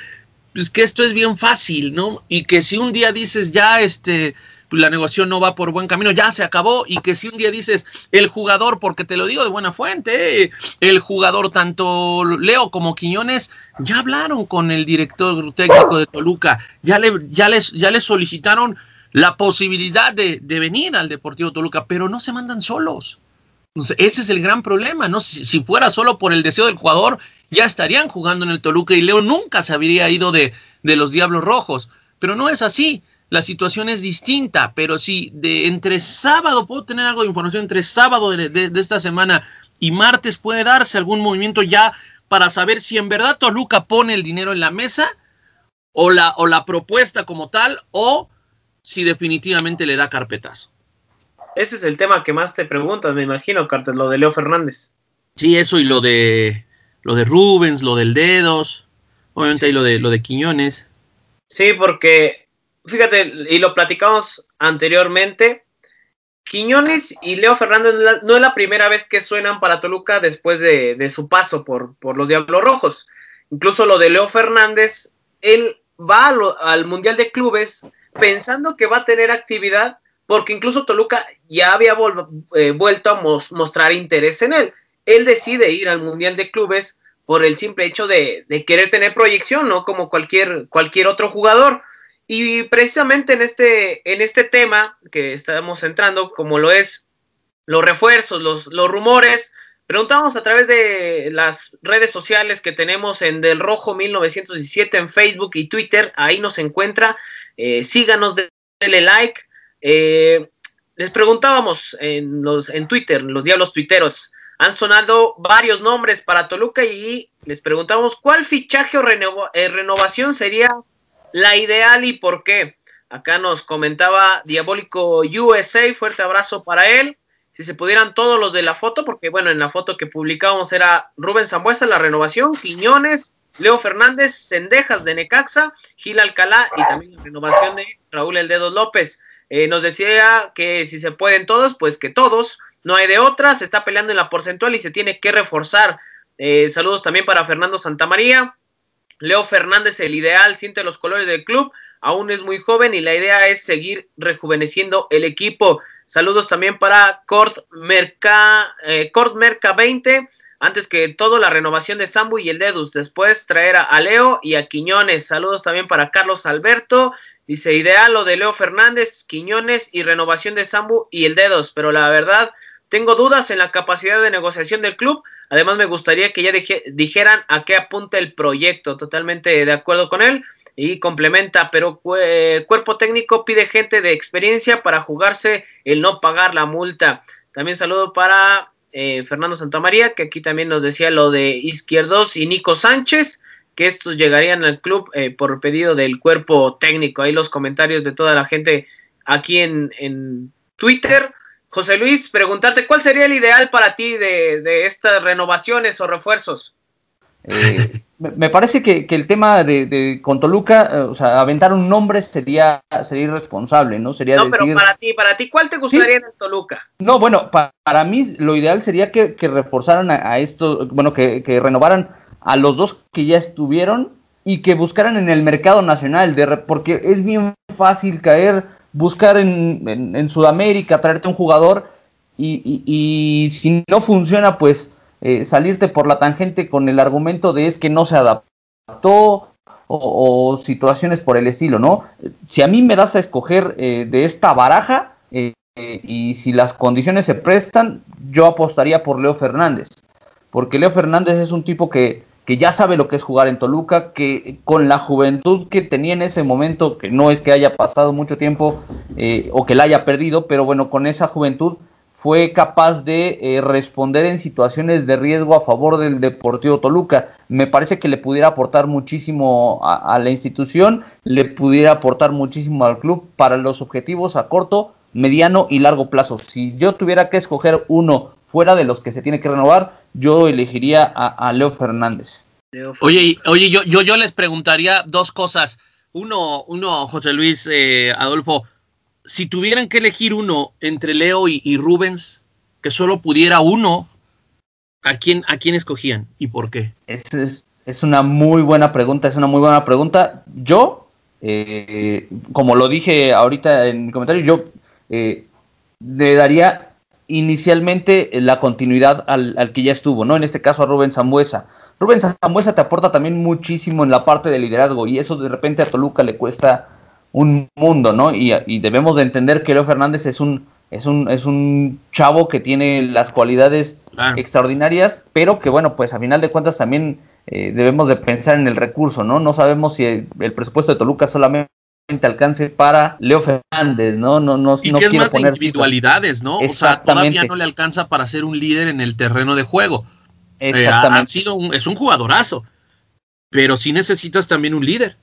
pues, que esto es bien fácil, ¿no? Y que si un día dices ya, este, la negociación no va por buen camino, ya se acabó y que si un día dices el jugador, porque te lo digo de buena fuente, el jugador tanto Leo como Quiñones ya hablaron con el director técnico de Toluca, ya, le, ya, les, ya les solicitaron la posibilidad de, venir al Deportivo Toluca, pero no se mandan solos. ese es el gran problema, ¿no? Si, si, fuera solo por el deseo del jugador, ya estarían jugando en el Toluca y Leo nunca se habría ido de, de los Diablos Rojos. Pero no es así la situación es distinta, pero si de entre sábado, puedo tener algo de información, entre sábado de, esta semana y martes puede darse algún movimiento ya para saber si en verdad Toluca pone el dinero en la mesa o la, o la propuesta como tal o si definitivamente le da carpetazo. Ese es el tema que más te preguntas, me imagino, Carter, lo de Leo Fernández. Sí, eso y lo de lo de Rubens, lo del Dedos, obviamente hay lo de lo de Quiñones. Sí, porque fíjate, y lo platicamos anteriormente, Quiñones y Leo Fernández no es la primera vez que suenan para Toluca después de, su paso por, los Diablos Rojos. Incluso lo de Leo Fernández, él va al Mundial de Clubes pensando que va a tener actividad, porque incluso Toluca ya había eh, vuelto a mostrar interés en él. él decide ir al Mundial de Clubes por el simple hecho de, querer tener proyección, ¿no? Como cualquier, cualquier otro jugador. Y precisamente en este, en este tema que estamos entrando, como lo es los refuerzos, los, los rumores, preguntamos a través de las redes sociales que tenemos en Del Rojo 1917 en Facebook y Twitter, ahí nos encuentra, eh, síganos, denle like. Eh, les preguntábamos en, los, en Twitter, los diablos tuiteros, han sonado varios nombres para Toluca y les preguntamos cuál fichaje o eh, renovación sería la ideal y por qué. Acá nos comentaba Diabólico USA, fuerte abrazo para él. Si se pudieran todos los de la foto, porque bueno, en la foto que publicábamos era Rubén Zambuesa, la renovación, Quiñones, Leo Fernández, Cendejas de Necaxa, Gil Alcalá y también la renovación de Raúl El Dedos López. Eh, nos decía que si se pueden todos, pues que todos no hay de otra, se está peleando en la porcentual y se tiene que reforzar. Eh, saludos también para Fernando Santamaría. Leo Fernández, el ideal, siente los colores del club, aún es muy joven y la idea es seguir rejuveneciendo el equipo. Saludos también para Cort Merca, eh, Merca 20. Antes que todo, la renovación de Sambu y el Dedus. Después traer a Leo y a Quiñones. Saludos también para Carlos Alberto. Dice, ideal lo de Leo Fernández, Quiñones y renovación de Sambu y el Dedos. Pero la verdad, tengo dudas en la capacidad de negociación del club. Además, me gustaría que ya dijeran a qué apunta el proyecto. Totalmente de acuerdo con él. Y complementa, pero cuerpo técnico pide gente de experiencia para jugarse el no pagar la multa. También saludo para eh, Fernando Santamaría, que aquí también nos decía lo de Izquierdos y Nico Sánchez, que estos llegarían al club eh, por pedido del cuerpo técnico. Ahí los comentarios de toda la gente aquí en Twitter. José Luis, preguntarte, ¿cuál sería el ideal para ti de, estas renovaciones o refuerzos? Eh, me parece que, el tema de, de con Toluca, eh, o sea, aventar un nombre sería, sería irresponsable, ¿no? Sería no, pero para ti, para ti, ¿cuál te gustaría en Toluca? No, bueno, para mí lo ideal sería que, reforzaran a, esto, bueno, que, renovaran a los dos que ya estuvieron y que buscaran en el mercado nacional, de, porque es bien fácil caer buscar en, Sudamérica, traerte un jugador y, si no funciona, pues eh, salirte por la tangente con el argumento de es que no se adaptó o, situaciones por el estilo, ¿no? Si a mí me das a escoger eh, de esta baraja eh, y si las condiciones se prestan, yo apostaría por Leo Fernández, porque Leo Fernández es un tipo que que ya sabe lo que es jugar en Toluca, que con la juventud que tenía en ese momento, que no es que haya pasado mucho tiempo eh, o que la haya perdido, pero bueno, con esa juventud fue capaz de eh, responder en situaciones de riesgo a favor del Deportivo Toluca. Me parece que le pudiera aportar muchísimo a, a la institución, le pudiera aportar muchísimo al club para los objetivos a corto, mediano y largo plazo. Si yo tuviera que escoger uno fuera de los que se tiene que renovar, yo elegiría a, Leo Fernández. Oye, oye, yo, yo, yo les preguntaría dos cosas. Uno, uno, José Luis, eh, Adolfo, si tuvieran que elegir uno entre Leo y, Rubens, que solo pudiera uno, ¿a quién, ¿a quién escogían y por qué? Es, es, una muy buena pregunta, es una muy buena pregunta. Yo, eh, como lo dije ahorita en mi comentario, yo eh, le daría inicialmente eh, la continuidad al, que ya estuvo, ¿no? En este caso a Rubén Zambuesa. Rubén Zambuesa te aporta también muchísimo en la parte de liderazgo y eso de repente a Toluca le cuesta un mundo, ¿no? Y, debemos de entender que Leo Fernández es un, es un, es un chavo que tiene las cualidades extraordinarias, pero que bueno, pues a final de cuentas también eh, debemos de pensar en el recurso, ¿no? No sabemos si el presupuesto de Toluca solamente alcance para Leo Fernández, ¿no? No, no, y que es más de individualidades, ¿no? O sea, todavía no le alcanza para ser un líder en el terreno de juego. Eh, Exactamente. sido es un jugadorazo, pero sí necesitas también un líder.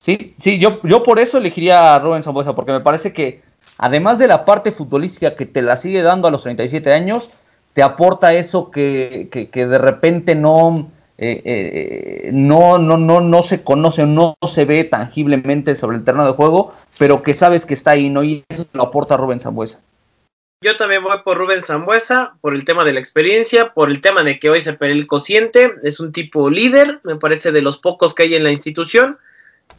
Sí, sí, yo, yo por eso elegiría a Rubén Zambuesa, porque me parece que además de la parte futbolística que te la sigue dando a los 37 años, te aporta eso que, que, que de repente no, eh, eh, no, no, no, no se conoce, no se ve tangiblemente sobre el terreno de juego, pero que sabes que está ahí, ¿no? Y eso lo aporta Rubén Zambuesa. Yo también voy por Rubén Zambuesa, por el tema de la experiencia, por el tema de que hoy se perdió el cociente, es un tipo líder, me parece de los pocos que hay en la institución,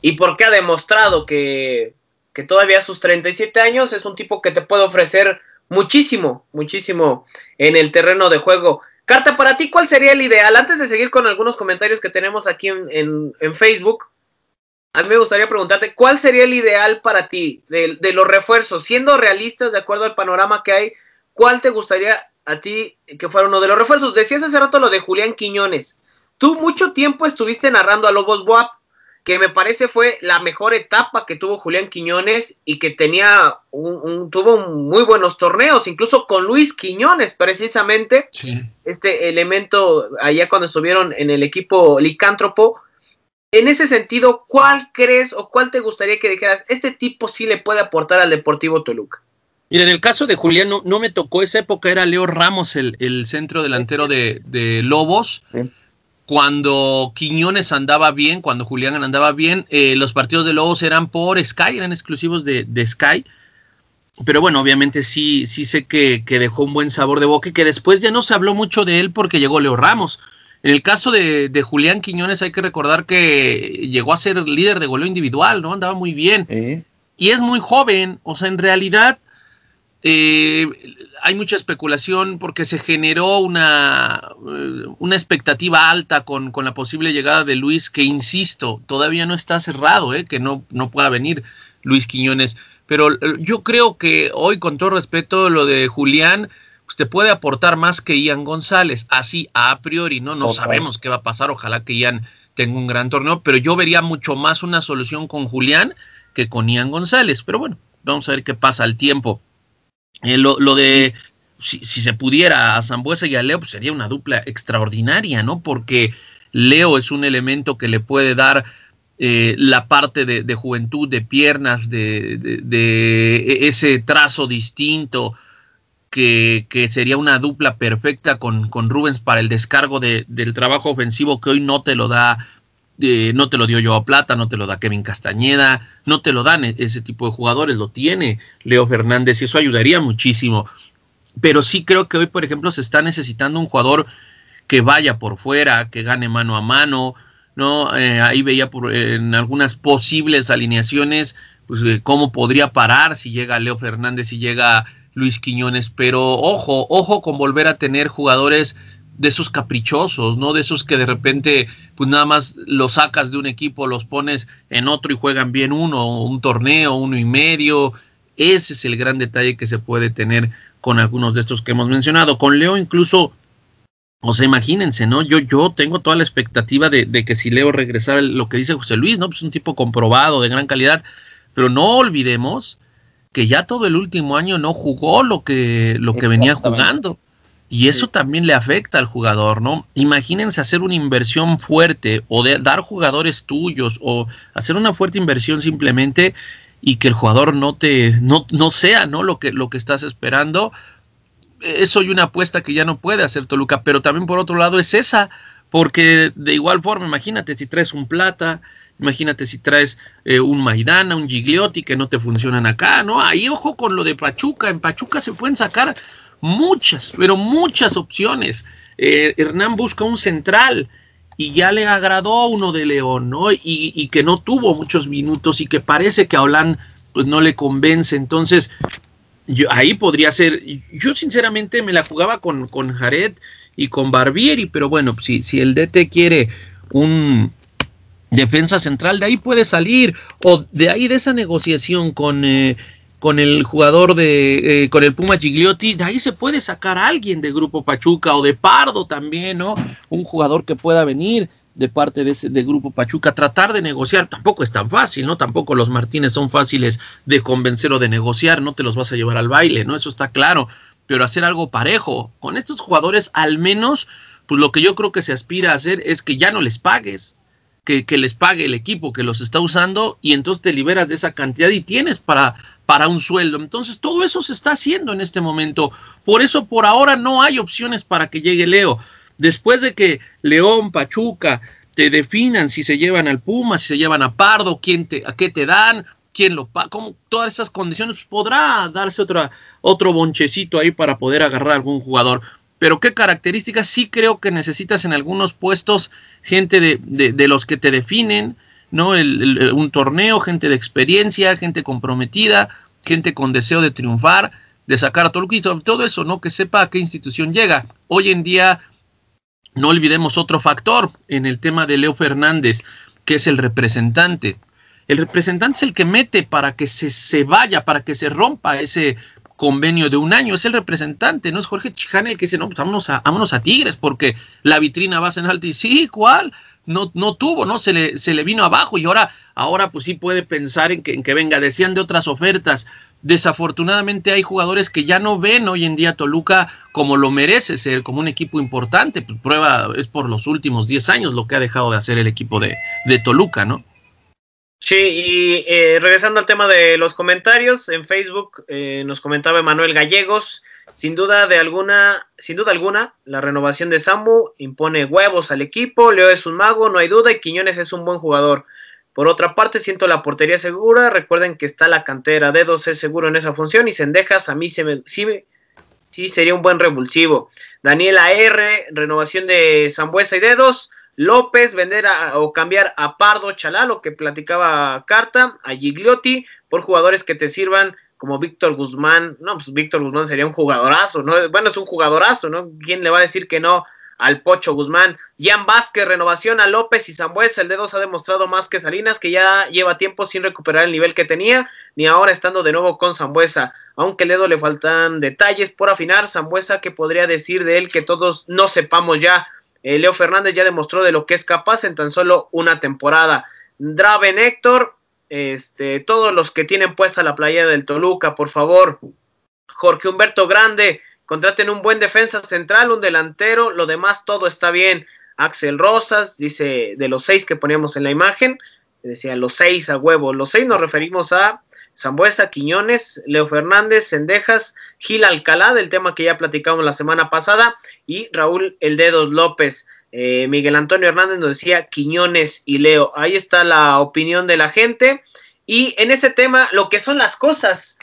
y porque ha demostrado que, que todavía a sus 37 años es un tipo que te puede ofrecer muchísimo, muchísimo en el terreno de juego. Carta, para ti, ¿cuál sería el ideal? Antes de seguir con algunos comentarios que tenemos aquí en, Facebook, a mí me gustaría preguntarte, ¿cuál sería el ideal para ti de, de, los refuerzos? Siendo realistas, de acuerdo al panorama que hay, ¿cuál te gustaría a ti que fuera uno de los refuerzos? Decías hace rato lo de Julián Quiñones. Tú mucho tiempo estuviste narrando a Lobos Buap que me parece fue la mejor etapa que tuvo Julián Quiñones y que tenía un, tuvo muy buenos torneos, incluso con Luis Quiñones precisamente, este elemento allá cuando estuvieron en el equipo licántropo. En ese sentido, ¿cuál crees o cuál te gustaría que dijeras, este tipo sí le puede aportar al Deportivo Toluca? Mira, en el caso de Julián no, me tocó esa época, era Leo Ramos el, centro delantero de, de Lobos. Sí cuando Quiñones andaba bien, cuando Julián andaba bien, eh, los partidos de Lobos eran por Sky, eran exclusivos de, Sky. Pero bueno, obviamente sí, sí sé que, dejó un buen sabor de boca y que después ya no se habló mucho de él porque llegó Leo Ramos. En el caso de, Julián Quiñones hay que recordar que llegó a ser líder de goleo individual, ¿no? Andaba muy bien. Y es muy joven, o sea, en realidad eh, hay mucha especulación porque se generó una, eh, una expectativa alta con, la posible llegada de Luis, que insisto, todavía no está cerrado, eh, que no, no pueda venir Luis Quiñones. Pero yo creo que hoy, con todo respeto, lo de Julián, usted puede aportar más que Ian González. Así, a priori, ¿no? No sabemos qué va a pasar. Ojalá que Ian tenga un gran torneo, pero yo vería mucho más una solución con Julián que con Ian González. Pero bueno, vamos a ver qué pasa al tiempo. Eh, lo, de si, se pudiera a Zambuesa y a Leo, pues sería una dupla extraordinaria, ¿no? Porque Leo es un elemento que le puede dar eh, la parte de, juventud, de piernas, de, de, ese trazo distinto, que, que, sería una dupla perfecta con, con Rubens para el descargo del trabajo ofensivo que hoy no te lo da no te lo dio a Plata, no te lo da Kevin Castañeda, no te lo dan e-, ese tipo de jugadores, lo tiene Leo Fernández y eso ayudaría muchísimo. Pero sí creo que hoy, por ejemplo, se está necesitando un jugador que vaya por fuera, que gane mano a mano, ¿no? Eh, ahí veía por, en algunas posibles alineaciones, pues eh, cómo podría parar si llega Leo Fernández, si llega Luis Quiñones, pero ojo, ojo con volver a tener jugadores de esos caprichosos, ¿no? De esos que de repente, pues nada más los sacas de un equipo, los pones en otro y juegan bien uno, un torneo, uno y medio. Ese es el gran detalle que se puede tener con algunos de estos que hemos mencionado. Con Leo incluso, o sea, imagínense, ¿no? Yo, yo tengo toda la expectativa de, que si Leo regresara, lo que dice José Luis, ¿no? Pues un tipo comprobado, de gran calidad, pero no olvidemos que ya todo el último año no jugó lo que, lo que venía jugando. Y eso también le afecta al jugador, ¿no? Imagínense hacer una inversión fuerte o de dar jugadores tuyos o hacer una fuerte inversión simplemente y que el jugador no te no, no sea, ¿no? Lo que lo que estás esperando. Eso y una apuesta que ya no puede hacer Toluca, pero también por otro lado es esa, porque de igual forma, imagínate si traes un plata, Imagínate si traes eh, un Maidana, un Gigliotti que no te funcionan acá, ¿no? Ahí ojo con lo de Pachuca. En Pachuca se pueden sacar muchas, pero muchas opciones. Eh, Hernán busca un central y ya le agradó uno de León, ¿no? Y, que no tuvo muchos minutos y que parece que a Holán pues no le convence. Entonces, yo, ahí podría ser, yo sinceramente me la jugaba con, con Jared y con Barbieri, pero bueno, si, si el DT quiere un defensa central, de ahí puede salir, o de ahí de esa negociación con... Eh, con el jugador de, eh, con el Puma Gigliotti, de ahí se puede sacar a alguien de Grupo Pachuca o de Pardo también, ¿no? Un jugador que pueda venir de parte de ese Grupo Pachuca, tratar de negociar, tampoco es tan fácil, ¿no? Tampoco los Martínez son fáciles de convencer o de negociar, no te los vas a llevar al baile, ¿no? Eso está claro, pero hacer algo parejo. Con estos jugadores, al menos, pues lo que yo creo que se aspira a hacer es que ya no les pagues, que, que les pague el equipo que los está usando y entonces te liberas de esa cantidad y tienes para para un sueldo. Entonces, todo eso se está haciendo en este momento. Por eso, por ahora, no hay opciones para que llegue Leo. Después de que León, Pachuca, te definan si se llevan al Puma, si se llevan a Pardo, quién te, a qué te dan, quién lo paga, todas esas condiciones, pues, podrá darse otra, otro bonchecito ahí para poder agarrar a algún jugador. Pero qué características sí creo que necesitas en algunos puestos, gente de, de los que te definen, ¿no? El, un torneo, gente de experiencia, gente comprometida, gente con deseo de triunfar, de sacar a Toluca y todo eso, ¿no? Que sepa a qué institución llega. Hoy en día no olvidemos otro factor en el tema de Leo Fernández, que es el representante. El representante es el que mete para que se, se vaya, para que se rompa ese convenio de un año. Es el representante, no es Jorge Chijane el que dice, no, pues vámonos a, vámonos a Tigres porque la vitrina va a ser alta. Y sí, ¿cuál? No, no tuvo, ¿no? Se le, se le vino abajo y ahora, ahora pues sí puede pensar en que, en que venga. Decían de otras ofertas. Desafortunadamente hay jugadores que ya no ven hoy en día Toluca como lo merece ser, como un equipo importante. Pues prueba es por los últimos 10 años lo que ha dejado de hacer el equipo de, de Toluca, ¿no? Sí, y eh, regresando al tema de los comentarios, en Facebook eh, nos comentaba Emanuel Gallegos, sin duda de alguna, sin duda alguna, la renovación de Samu impone huevos al equipo, Leo es un mago, no hay duda, y Quiñones es un buen jugador. Por otra parte, siento la portería segura, recuerden que está la cantera, Dedos es seguro en esa función, y Sendejas a mí se me, sí, sí sería un buen revulsivo. Daniela R, renovación de Zambuesa y Dedos, López, vender o cambiar a Pardo Chalá, lo que platicaba Carta, a Gigliotti, por jugadores que te sirvan como Víctor Guzmán. No, pues Víctor Guzmán sería un jugadorazo, ¿no? Bueno, es un jugadorazo, ¿no? ¿Quién le va a decir que no al Pocho Guzmán? Jan Vázquez, renovación a López y Zambuesa. El dedo ha demostrado más que Salinas, que ya lleva tiempo sin recuperar el nivel que tenía, ni ahora estando de nuevo con Zambuesa. Aunque el dedo le faltan detalles por afinar, Zambuesa, que podría decir de él que todos no sepamos ya eh, Leo Fernández ya demostró de lo que es capaz en tan solo una temporada. Draven Héctor, este, todos los que tienen puesta la playa del Toluca, por favor. Jorge Humberto Grande, contraten un buen defensa central, un delantero, lo demás todo está bien. Axel Rosas, dice de los seis que poníamos en la imagen, decía los seis a huevo. Los seis nos referimos a Zambuesa, Quiñones, Leo Fernández, Cendejas, Gil Alcalá, del tema que ya platicamos la semana pasada, y Raúl El Dedos López. Eh, Miguel Antonio Hernández nos decía Quiñones y Leo. Ahí está la opinión de la gente. Y en ese tema, lo que son las cosas,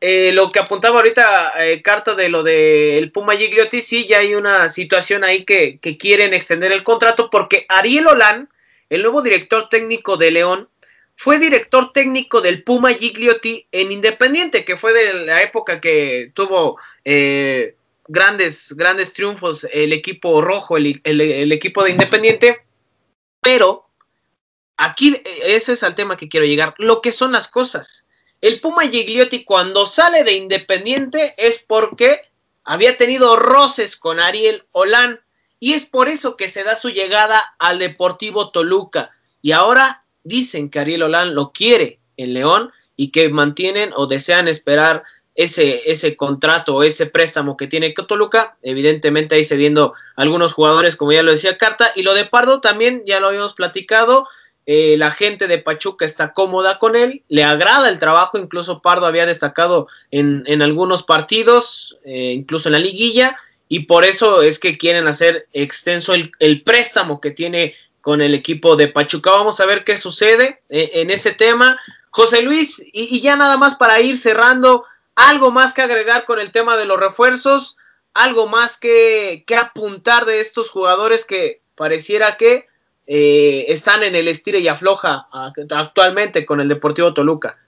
eh, lo que apuntaba ahorita eh, Carta de lo del Puma Gigliotti, sí, ya hay una situación ahí que, que quieren extender el contrato porque Ariel Olán, el nuevo director técnico de León, fue director técnico del Puma Gigliotti en Independiente, que fue de la época que tuvo eh, grandes, grandes triunfos el equipo rojo, el, el, equipo de Independiente. Pero aquí ese es el tema que quiero llegar. Lo que son las cosas. El Puma Gigliotti cuando sale de Independiente es porque había tenido roces con Ariel Olán y es por eso que se da su llegada al Deportivo Toluca. Y ahora dicen que Ariel Olán lo quiere en León y que mantienen o desean esperar ese, ese contrato o ese préstamo que tiene Toluca, evidentemente ahí cediendo algunos jugadores, como ya lo decía Carta, y lo de Pardo también, ya lo habíamos platicado, eh, la gente de Pachuca está cómoda con él, le agrada el trabajo, incluso Pardo había destacado en, en algunos partidos, eh, incluso en la liguilla, y por eso es que quieren hacer extenso el, el préstamo que tiene con el equipo de Pachuca. Vamos a ver qué sucede eh, en ese tema. José Luis, y, ya nada más para ir cerrando, algo más que agregar con el tema de los refuerzos, algo más que, que apuntar de estos jugadores que pareciera que eh, están en el estire y afloja actualmente con el Deportivo Toluca.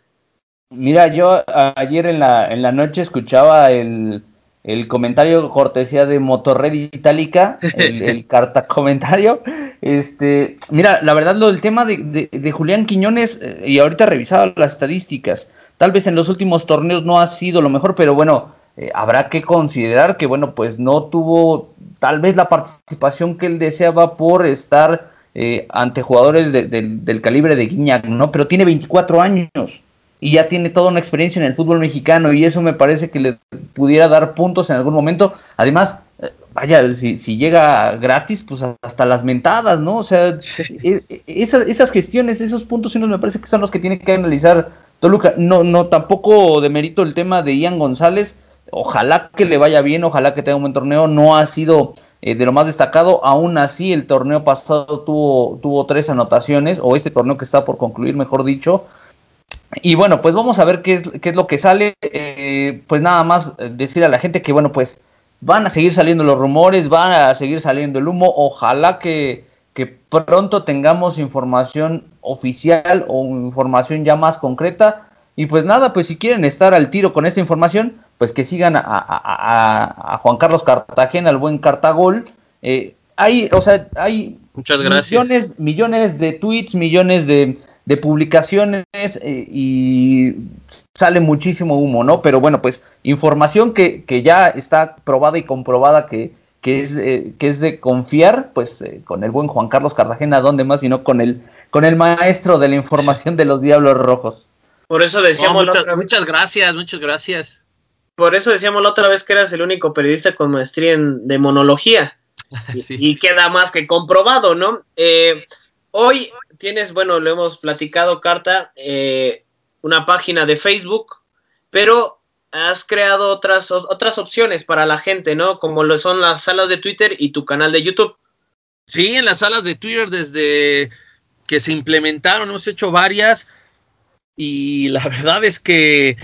Mira, yo ayer en la, en la noche escuchaba el, el comentario cortesía de Motorred Itálica, el, el carta comentario, este, mira, la verdad, lo del tema de, de, Julián Quiñones, eh, y ahorita revisado las estadísticas, tal vez en los últimos torneos no ha sido lo mejor, pero bueno, eh, habrá que considerar que, bueno, pues no tuvo tal vez la participación que él deseaba por estar eh, ante jugadores del calibre de Guiñac, ¿no? Pero tiene 24 años y ya tiene toda una experiencia en el fútbol mexicano y eso me parece que le pudiera dar puntos en algún momento. Además, vaya, si, si, llega gratis, pues hasta las mentadas, ¿no? O sea, esas, esas gestiones, esos puntos me parece que son los que tiene que analizar Toluca. No, no, tampoco demerito el tema de Ian González. Ojalá que le vaya bien, ojalá que tenga un buen torneo. No ha sido eh, de lo más destacado. Aún así, el torneo pasado tuvo, tuvo tres anotaciones, o este torneo que está por concluir, mejor dicho. Y bueno, pues vamos a ver qué es, qué es lo que sale. Eh, pues nada más decir a la gente que, bueno, pues van a seguir saliendo los rumores, van a seguir saliendo el humo. Ojalá que, pronto tengamos información oficial o información ya más concreta. Y pues nada, pues si quieren estar al tiro con esta información, pues que sigan a, Juan Carlos Cartagena, el buen Cartagol. Eh, hay, o sea, hay Muchas gracias. millones, millones de tweets, millones de, de publicaciones eh, y sale muchísimo humo, ¿no? Pero bueno, pues información que, que ya está probada y comprobada que, que, es, eh, que es de confiar, pues eh, con el buen Juan Carlos Cartagena, ¿dónde más? Sino con el, con el maestro de la información de los Diablos Rojos. Por eso decíamos la muchas, otra vez- muchas gracias, muchas gracias. por eso decíamos la otra vez que eras el único periodista con maestría en demonología. Y, Sí. y queda más que comprobado, ¿no? Eh, hoy tienes, bueno, lo hemos platicado, Carta, eh, una página de Facebook, pero has creado otras, otras opciones para la gente, ¿no? Como lo son las salas de Twitter y tu canal de YouTube. Sí, en las salas de Twitter desde que se implementaron, hemos hecho varias y la verdad es que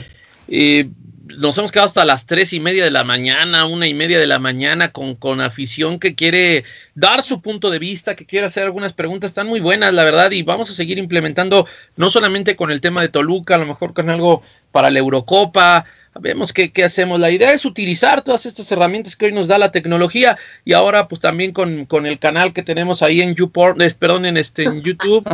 eh, nos hemos quedado hasta las tres y media de la mañana, una y media de la mañana con, con afición que quiere dar su punto de vista, que quiere hacer algunas preguntas, están muy buenas, la verdad, y vamos a seguir implementando no solamente con el tema de Toluca, a lo mejor con algo para la Eurocopa, vemos qué, qué hacemos. La idea es utilizar todas estas herramientas que hoy nos da la tecnología y ahora pues también con, con el canal que tenemos ahí en YouPorn, perdón, en este en YouTube,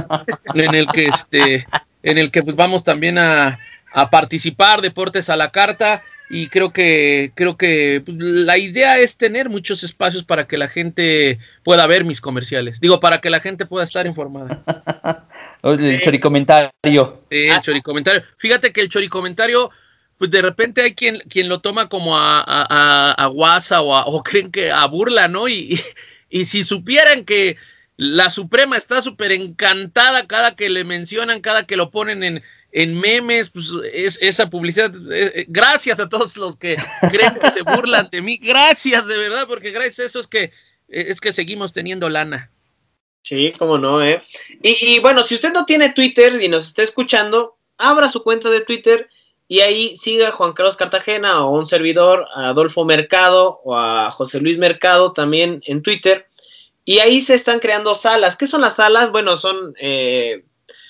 en el que este en el que pues vamos también a, a participar deportes a la carta y creo que creo que pues, la idea es tener muchos espacios para que la gente pueda ver mis comerciales. Digo, para que la gente pueda estar informada. El choricomentario. Sí, el choricomentario. Fíjate que el choricomentario, pues de repente hay quien, quien lo toma como a, a, a- guasa o, a- creen que a burla, ¿no? Y, y, si supieran que la Suprema está súper encantada cada que le mencionan, cada que lo ponen en, en memes, pues es esa publicidad. eh, eh, gracias a todos los que creen que se burlan de mí. Gracias, de verdad, porque gracias a eso es que, eh, es que seguimos teniendo lana. Sí, cómo no, ¿eh? Y, y bueno, si usted no tiene Twitter y nos está escuchando, abra su cuenta de Twitter y ahí siga Juan Carlos Cartagena o un servidor, a Adolfo Mercado o a José Luis Mercado también en Twitter. Y ahí se están creando salas. ¿Qué son las salas? Bueno, son, eh,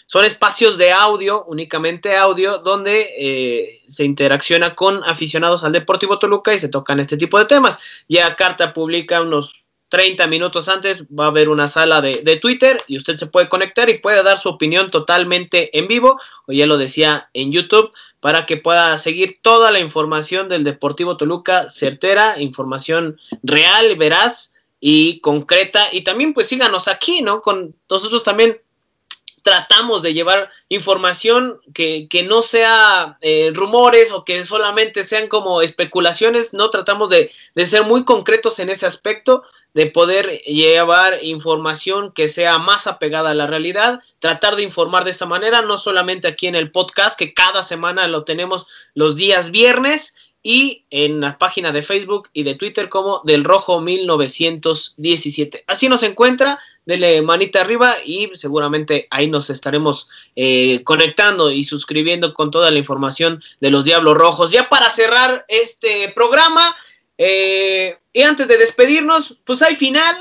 son espacios de audio, únicamente audio, donde eh, se interacciona con aficionados al Deportivo Toluca y se tocan este tipo de temas. Ya Carta publica unos 30 minutos antes va a haber una sala de, de, Twitter y usted se puede conectar y puede dar su opinión totalmente en vivo, o ya lo decía en YouTube, para que pueda seguir toda la información del Deportivo Toluca certera, información real, veraz y concreta. Y también pues síganos aquí, ¿no? Con nosotros también tratamos de llevar información que, que no sea eh, rumores o que solamente sean como especulaciones, no tratamos de, de ser muy concretos en ese aspecto de poder llevar información que sea más apegada a la realidad, tratar de informar de esa manera, no solamente aquí en el podcast, que cada semana lo tenemos los días viernes, y en la página de Facebook y de Twitter como del Rojo 1917. Así nos encuentra, dele manita arriba y seguramente ahí nos estaremos eh, conectando y suscribiendo con toda la información de los Diablos Rojos. Ya para cerrar este programa, eh, y antes de despedirnos, pues hay final.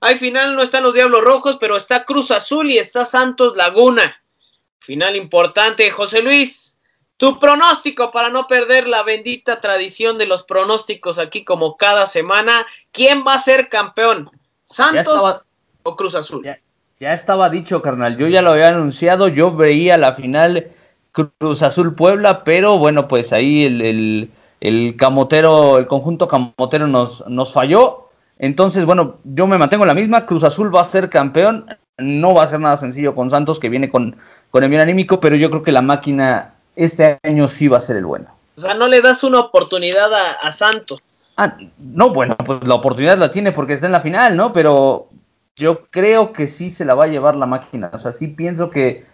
Hay final, no están los Diablos Rojos, pero está Cruz Azul y está Santos Laguna. Final importante. José Luis, tu pronóstico para no perder la bendita tradición de los pronósticos aquí como cada semana. ¿Quién va a ser campeón? ¿Santos estaba, o Cruz Azul? Ya, ya, estaba dicho, carnal. Yo ya lo había anunciado. Yo veía la final Cruz Azul Puebla, pero bueno, pues ahí el, el el camotero, el conjunto camotero nos, nos falló. Entonces, bueno, yo me mantengo en la misma. Cruz Azul va a ser campeón. No va a ser nada sencillo con Santos, que viene con, con el bien anímico, pero yo creo que la máquina este año sí va a ser el bueno. O sea, no le das una oportunidad a, a Santos. Ah, no, bueno, pues la oportunidad la tiene porque está en la final, ¿no? Pero yo creo que sí se la va a llevar la máquina. O sea, sí pienso que,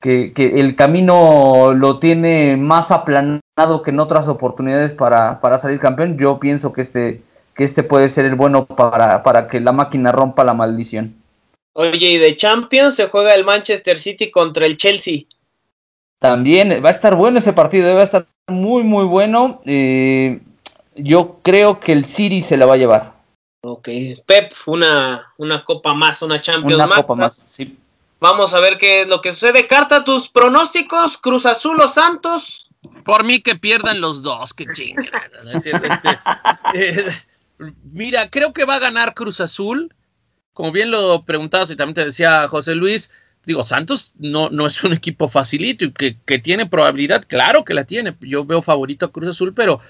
que, que el camino lo tiene más aplanado que en otras oportunidades para, para salir campeón. Yo pienso que este, que este puede ser el bueno para, para que la máquina rompa la maldición. Oye, y de Champions se juega el Manchester City contra el Chelsea. También va a estar bueno ese partido, va a estar muy, muy bueno. Eh, yo creo que el City se la va a llevar. Ok, Pep, una, una copa más, una Champions una más. copa más, sí. Vamos a ver qué es lo que sucede. Carta, tus pronósticos, Cruz Azul o Santos. Por mí que pierdan los dos, que chingada. ¿no? este, eh, mira, creo que va a ganar Cruz Azul. como bien lo preguntabas y también te decía José Luis, digo, Santos no, no es un equipo facilito y que, que, tiene probabilidad, claro que la tiene. Yo veo favorito a Cruz Azul, pero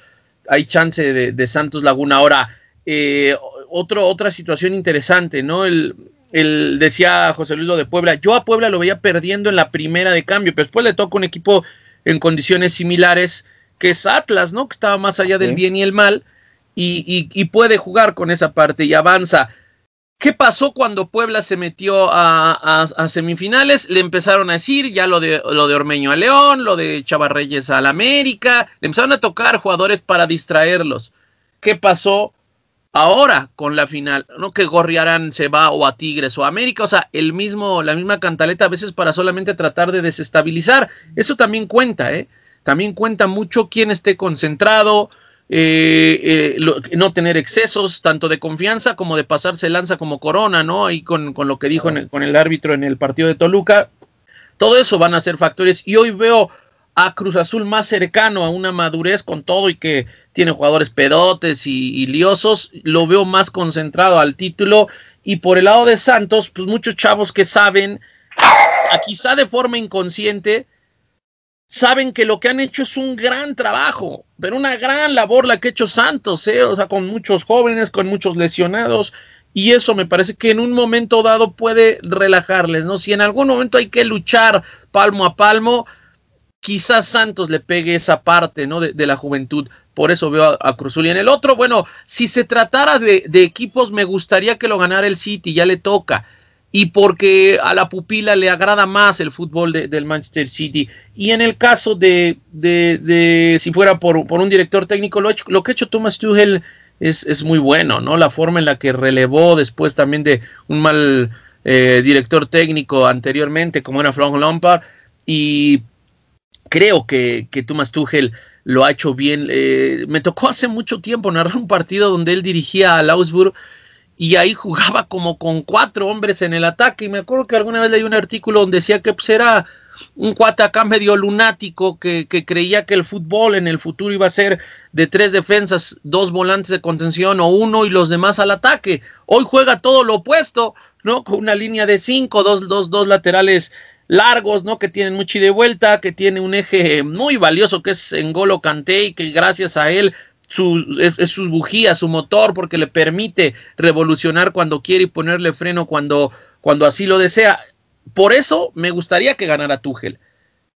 hay chance de, de Santos Laguna. Ahora, eh, otro, otra situación interesante, ¿no? El, el, decía José Luis lo de Puebla, yo a Puebla lo veía perdiendo en la primera de cambio, pero después le toca un equipo en condiciones similares que es Atlas, ¿no? Que estaba más allá del bien y el mal y, y, y puede jugar con esa parte y avanza. ¿Qué pasó cuando Puebla se metió a, a, a, semifinales? Le empezaron a decir ya lo de, lo de Ormeño a León, lo de Chavarreyes al América, le empezaron a tocar jugadores para distraerlos. ¿Qué pasó ahora con la final? No que Gorriarán se va o a Tigres o a América, o sea, el mismo, la misma cantaleta a veces para solamente tratar de desestabilizar. Eso también cuenta, ¿eh? También cuenta mucho quién esté concentrado, eh, eh, no tener excesos tanto de confianza como de pasarse lanza como corona, ¿no? Ahí con, con lo que dijo con el árbitro en el partido de Toluca. Todo eso van a ser factores y hoy veo a Cruz Azul más cercano a una madurez con todo y que tiene jugadores pedotes y, liosos, lo veo más concentrado al título y por el lado de Santos, pues muchos chavos que saben, quizá de forma inconsciente, saben que lo que han hecho es un gran trabajo, pero una gran labor la que ha hecho Santos, ¿eh? o sea, con muchos jóvenes, con muchos lesionados, y eso me parece que en un momento dado puede relajarles, ¿no? Si en algún momento hay que luchar palmo a palmo, quizás Santos le pegue esa parte, ¿no? De, la juventud. Por eso veo a, a, Cruzul. En el otro, bueno, si se tratara de, equipos, me gustaría que lo ganara el City, ya le toca y porque a la pupila le agrada más el fútbol de, del Manchester City. Y en el caso de, si fuera por, un director técnico, lo que ha hecho Thomas Tuchel es, es, muy bueno, ¿no? La forma en la que relevó después también de un mal eh, director técnico anteriormente, como era Frank Lampard, y creo que, que Thomas Tuchel lo ha hecho bien. Eh, me tocó hace mucho tiempo narrar un partido donde él dirigía al Augsburg y ahí jugaba como con cuatro hombres en el ataque. Y me acuerdo que alguna vez leí un artículo donde decía que pues era un cuate acá medio lunático que, que, creía que el fútbol en el futuro iba a ser de tres defensas, dos volantes de contención o uno y los demás al ataque. Hoy juega todo lo opuesto, ¿no? Con una línea de cinco, dos, dos, dos laterales largos, ¿no? Que tienen mucho y de vuelta, que tiene un eje muy valioso que es Engolo Kanté y que gracias a él su, es, es sus bujías, su motor, porque le permite revolucionar cuando quiere y ponerle freno cuando, cuando así lo desea. Por eso me gustaría que ganara Tuchel.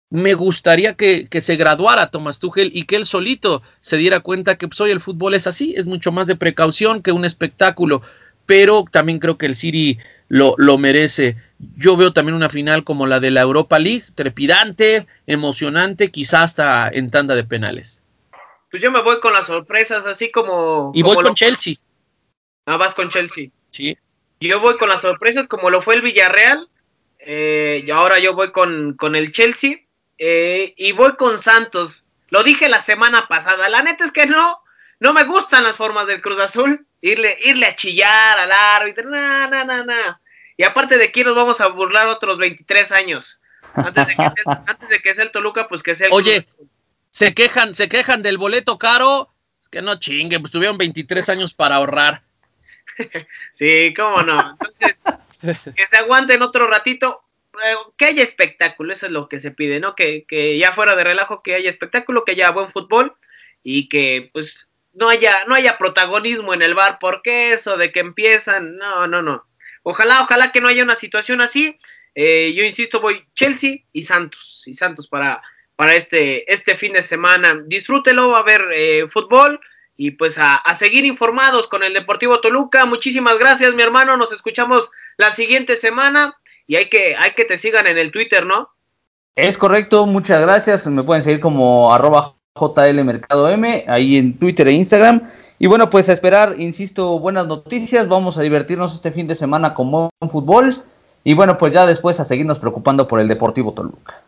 Me gustaría que, que, se graduara Thomas Tuchel y que él solito se diera cuenta que pues, hoy el fútbol es así, es mucho más de precaución que un espectáculo, pero también creo que el City lo, lo merece. Yo veo también una final como la de la Europa League, trepidante, emocionante, quizás hasta en tanda de penales pues yo me voy con las sorpresas, así como. Y como voy con lo... Chelsea. Ah, vas con Chelsea. Sí. Yo voy con las sorpresas, como lo fue el Villarreal. Eh, y ahora yo voy con, con el Chelsea. Eh, y voy con Santos. Lo dije la semana pasada. La neta es que no. No me gustan las formas del Cruz Azul. Irle, irle a chillar al árbitro. No, no, no, no. Y aparte de aquí nos vamos a burlar otros 23 años. Antes de que sea, antes de que sea el Toluca, pues que sea el Oye, Cruz se quejan, se quejan del boleto caro, que no chingue, pues tuvieron 23 años para ahorrar. sí, cómo no. Entonces, que se aguanten otro ratito, eh, que haya espectáculo, eso es lo que se pide, ¿no? Que, que ya fuera de relajo, que haya espectáculo, que haya buen fútbol y que pues no haya, no haya protagonismo en el bar, porque eso de que empiezan, no, no, no. Ojalá, ojalá que no haya una situación así. Eh, yo insisto, voy Chelsea y Santos, y Santos para para este, este fin de semana. Disfrútelo, a ver eh, fútbol y pues a, a, seguir informados con el Deportivo Toluca. Muchísimas gracias, mi hermano. Nos escuchamos la siguiente semana y hay que, hay que te sigan en el Twitter, ¿no? Es correcto, muchas gracias. Me pueden seguir como arroba JLMercadoM ahí en Twitter e Instagram. Y bueno, pues a esperar, insisto, buenas noticias. Vamos a divertirnos este fin de semana con buen fútbol. Y bueno, pues ya después a seguirnos preocupando por el Deportivo Toluca.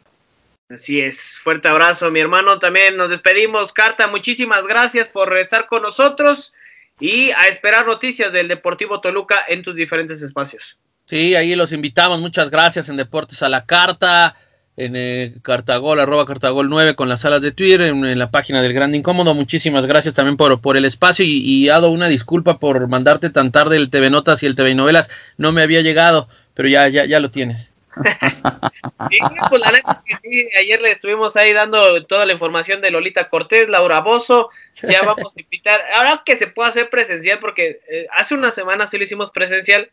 Así es, fuerte abrazo mi hermano, también nos despedimos, Carta, muchísimas gracias por estar con nosotros y a esperar noticias del Deportivo Toluca en tus diferentes espacios. Sí, ahí los invitamos, muchas gracias en Deportes a la Carta, en eh, Cartagol, arroba Cartagol 9 con las salas de Twitter, en, la página del Grande Incómodo. Muchísimas gracias también por, por el espacio y, y dado una disculpa por mandarte tan tarde el TV Notas y el TV Novelas. No me había llegado, pero ya, ya, ya lo tienes. sí, pues la es que sí, ayer le estuvimos ahí dando toda la información de Lolita Cortés, Laura Bozo, ya vamos a invitar, ahora que se pueda hacer presencial, porque eh, hace una semana sí lo hicimos presencial,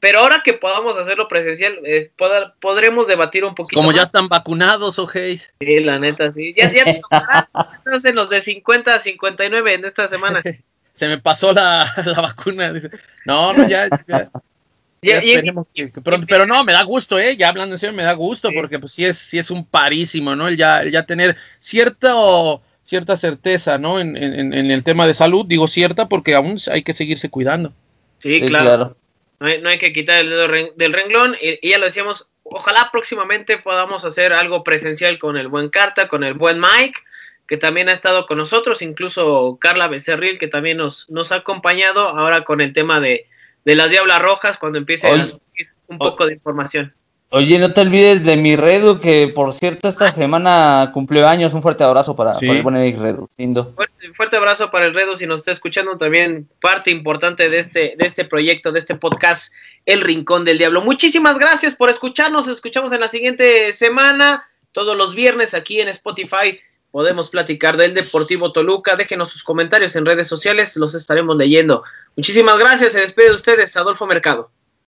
pero ahora que podamos hacerlo presencial, eh, pod podremos debatir un poquito. Como más. ya están vacunados, ojéis. Sí, la neta, sí. Ya, ya estás en los de 50 a 59 en esta semana. Se me pasó la, la vacuna. No, no, ya. ya. Ya, ya esperemos que, que pronto, pero no, me da gusto, ¿eh? Ya hablando en serio, me da gusto, sí. porque pues sí es, sí es un parísimo, ¿no? El ya, el ya tener cierto, cierta certeza, ¿no? En, en, en, el tema de salud, digo cierta porque aún hay que seguirse cuidando. Sí, sí claro. No hay, no hay, que quitar el dedo del renglón. Y, y, ya lo decíamos, ojalá próximamente podamos hacer algo presencial con el buen Carta, con el buen Mike, que también ha estado con nosotros, incluso Carla Becerril, que también nos, nos ha acompañado ahora con el tema de, de las Diablas Rojas, cuando empiece oye, a subir un poco de información. Oye, no te olvides de mi Redu, que por cierto esta semana cumple años. Un fuerte abrazo para, sí. para el buen Eric Redu. Lindo. Fuerte, fuerte, abrazo para el Redu, si nos está escuchando también parte importante de este, de este proyecto, de este podcast, El Rincón del Diablo. Muchísimas gracias por escucharnos. Escuchamos en la siguiente semana, todos los viernes aquí en Spotify. Podemos platicar del Deportivo Toluca. Déjenos sus comentarios en redes sociales, los estaremos leyendo. Muchísimas gracias. Se despide de ustedes, Adolfo Mercado.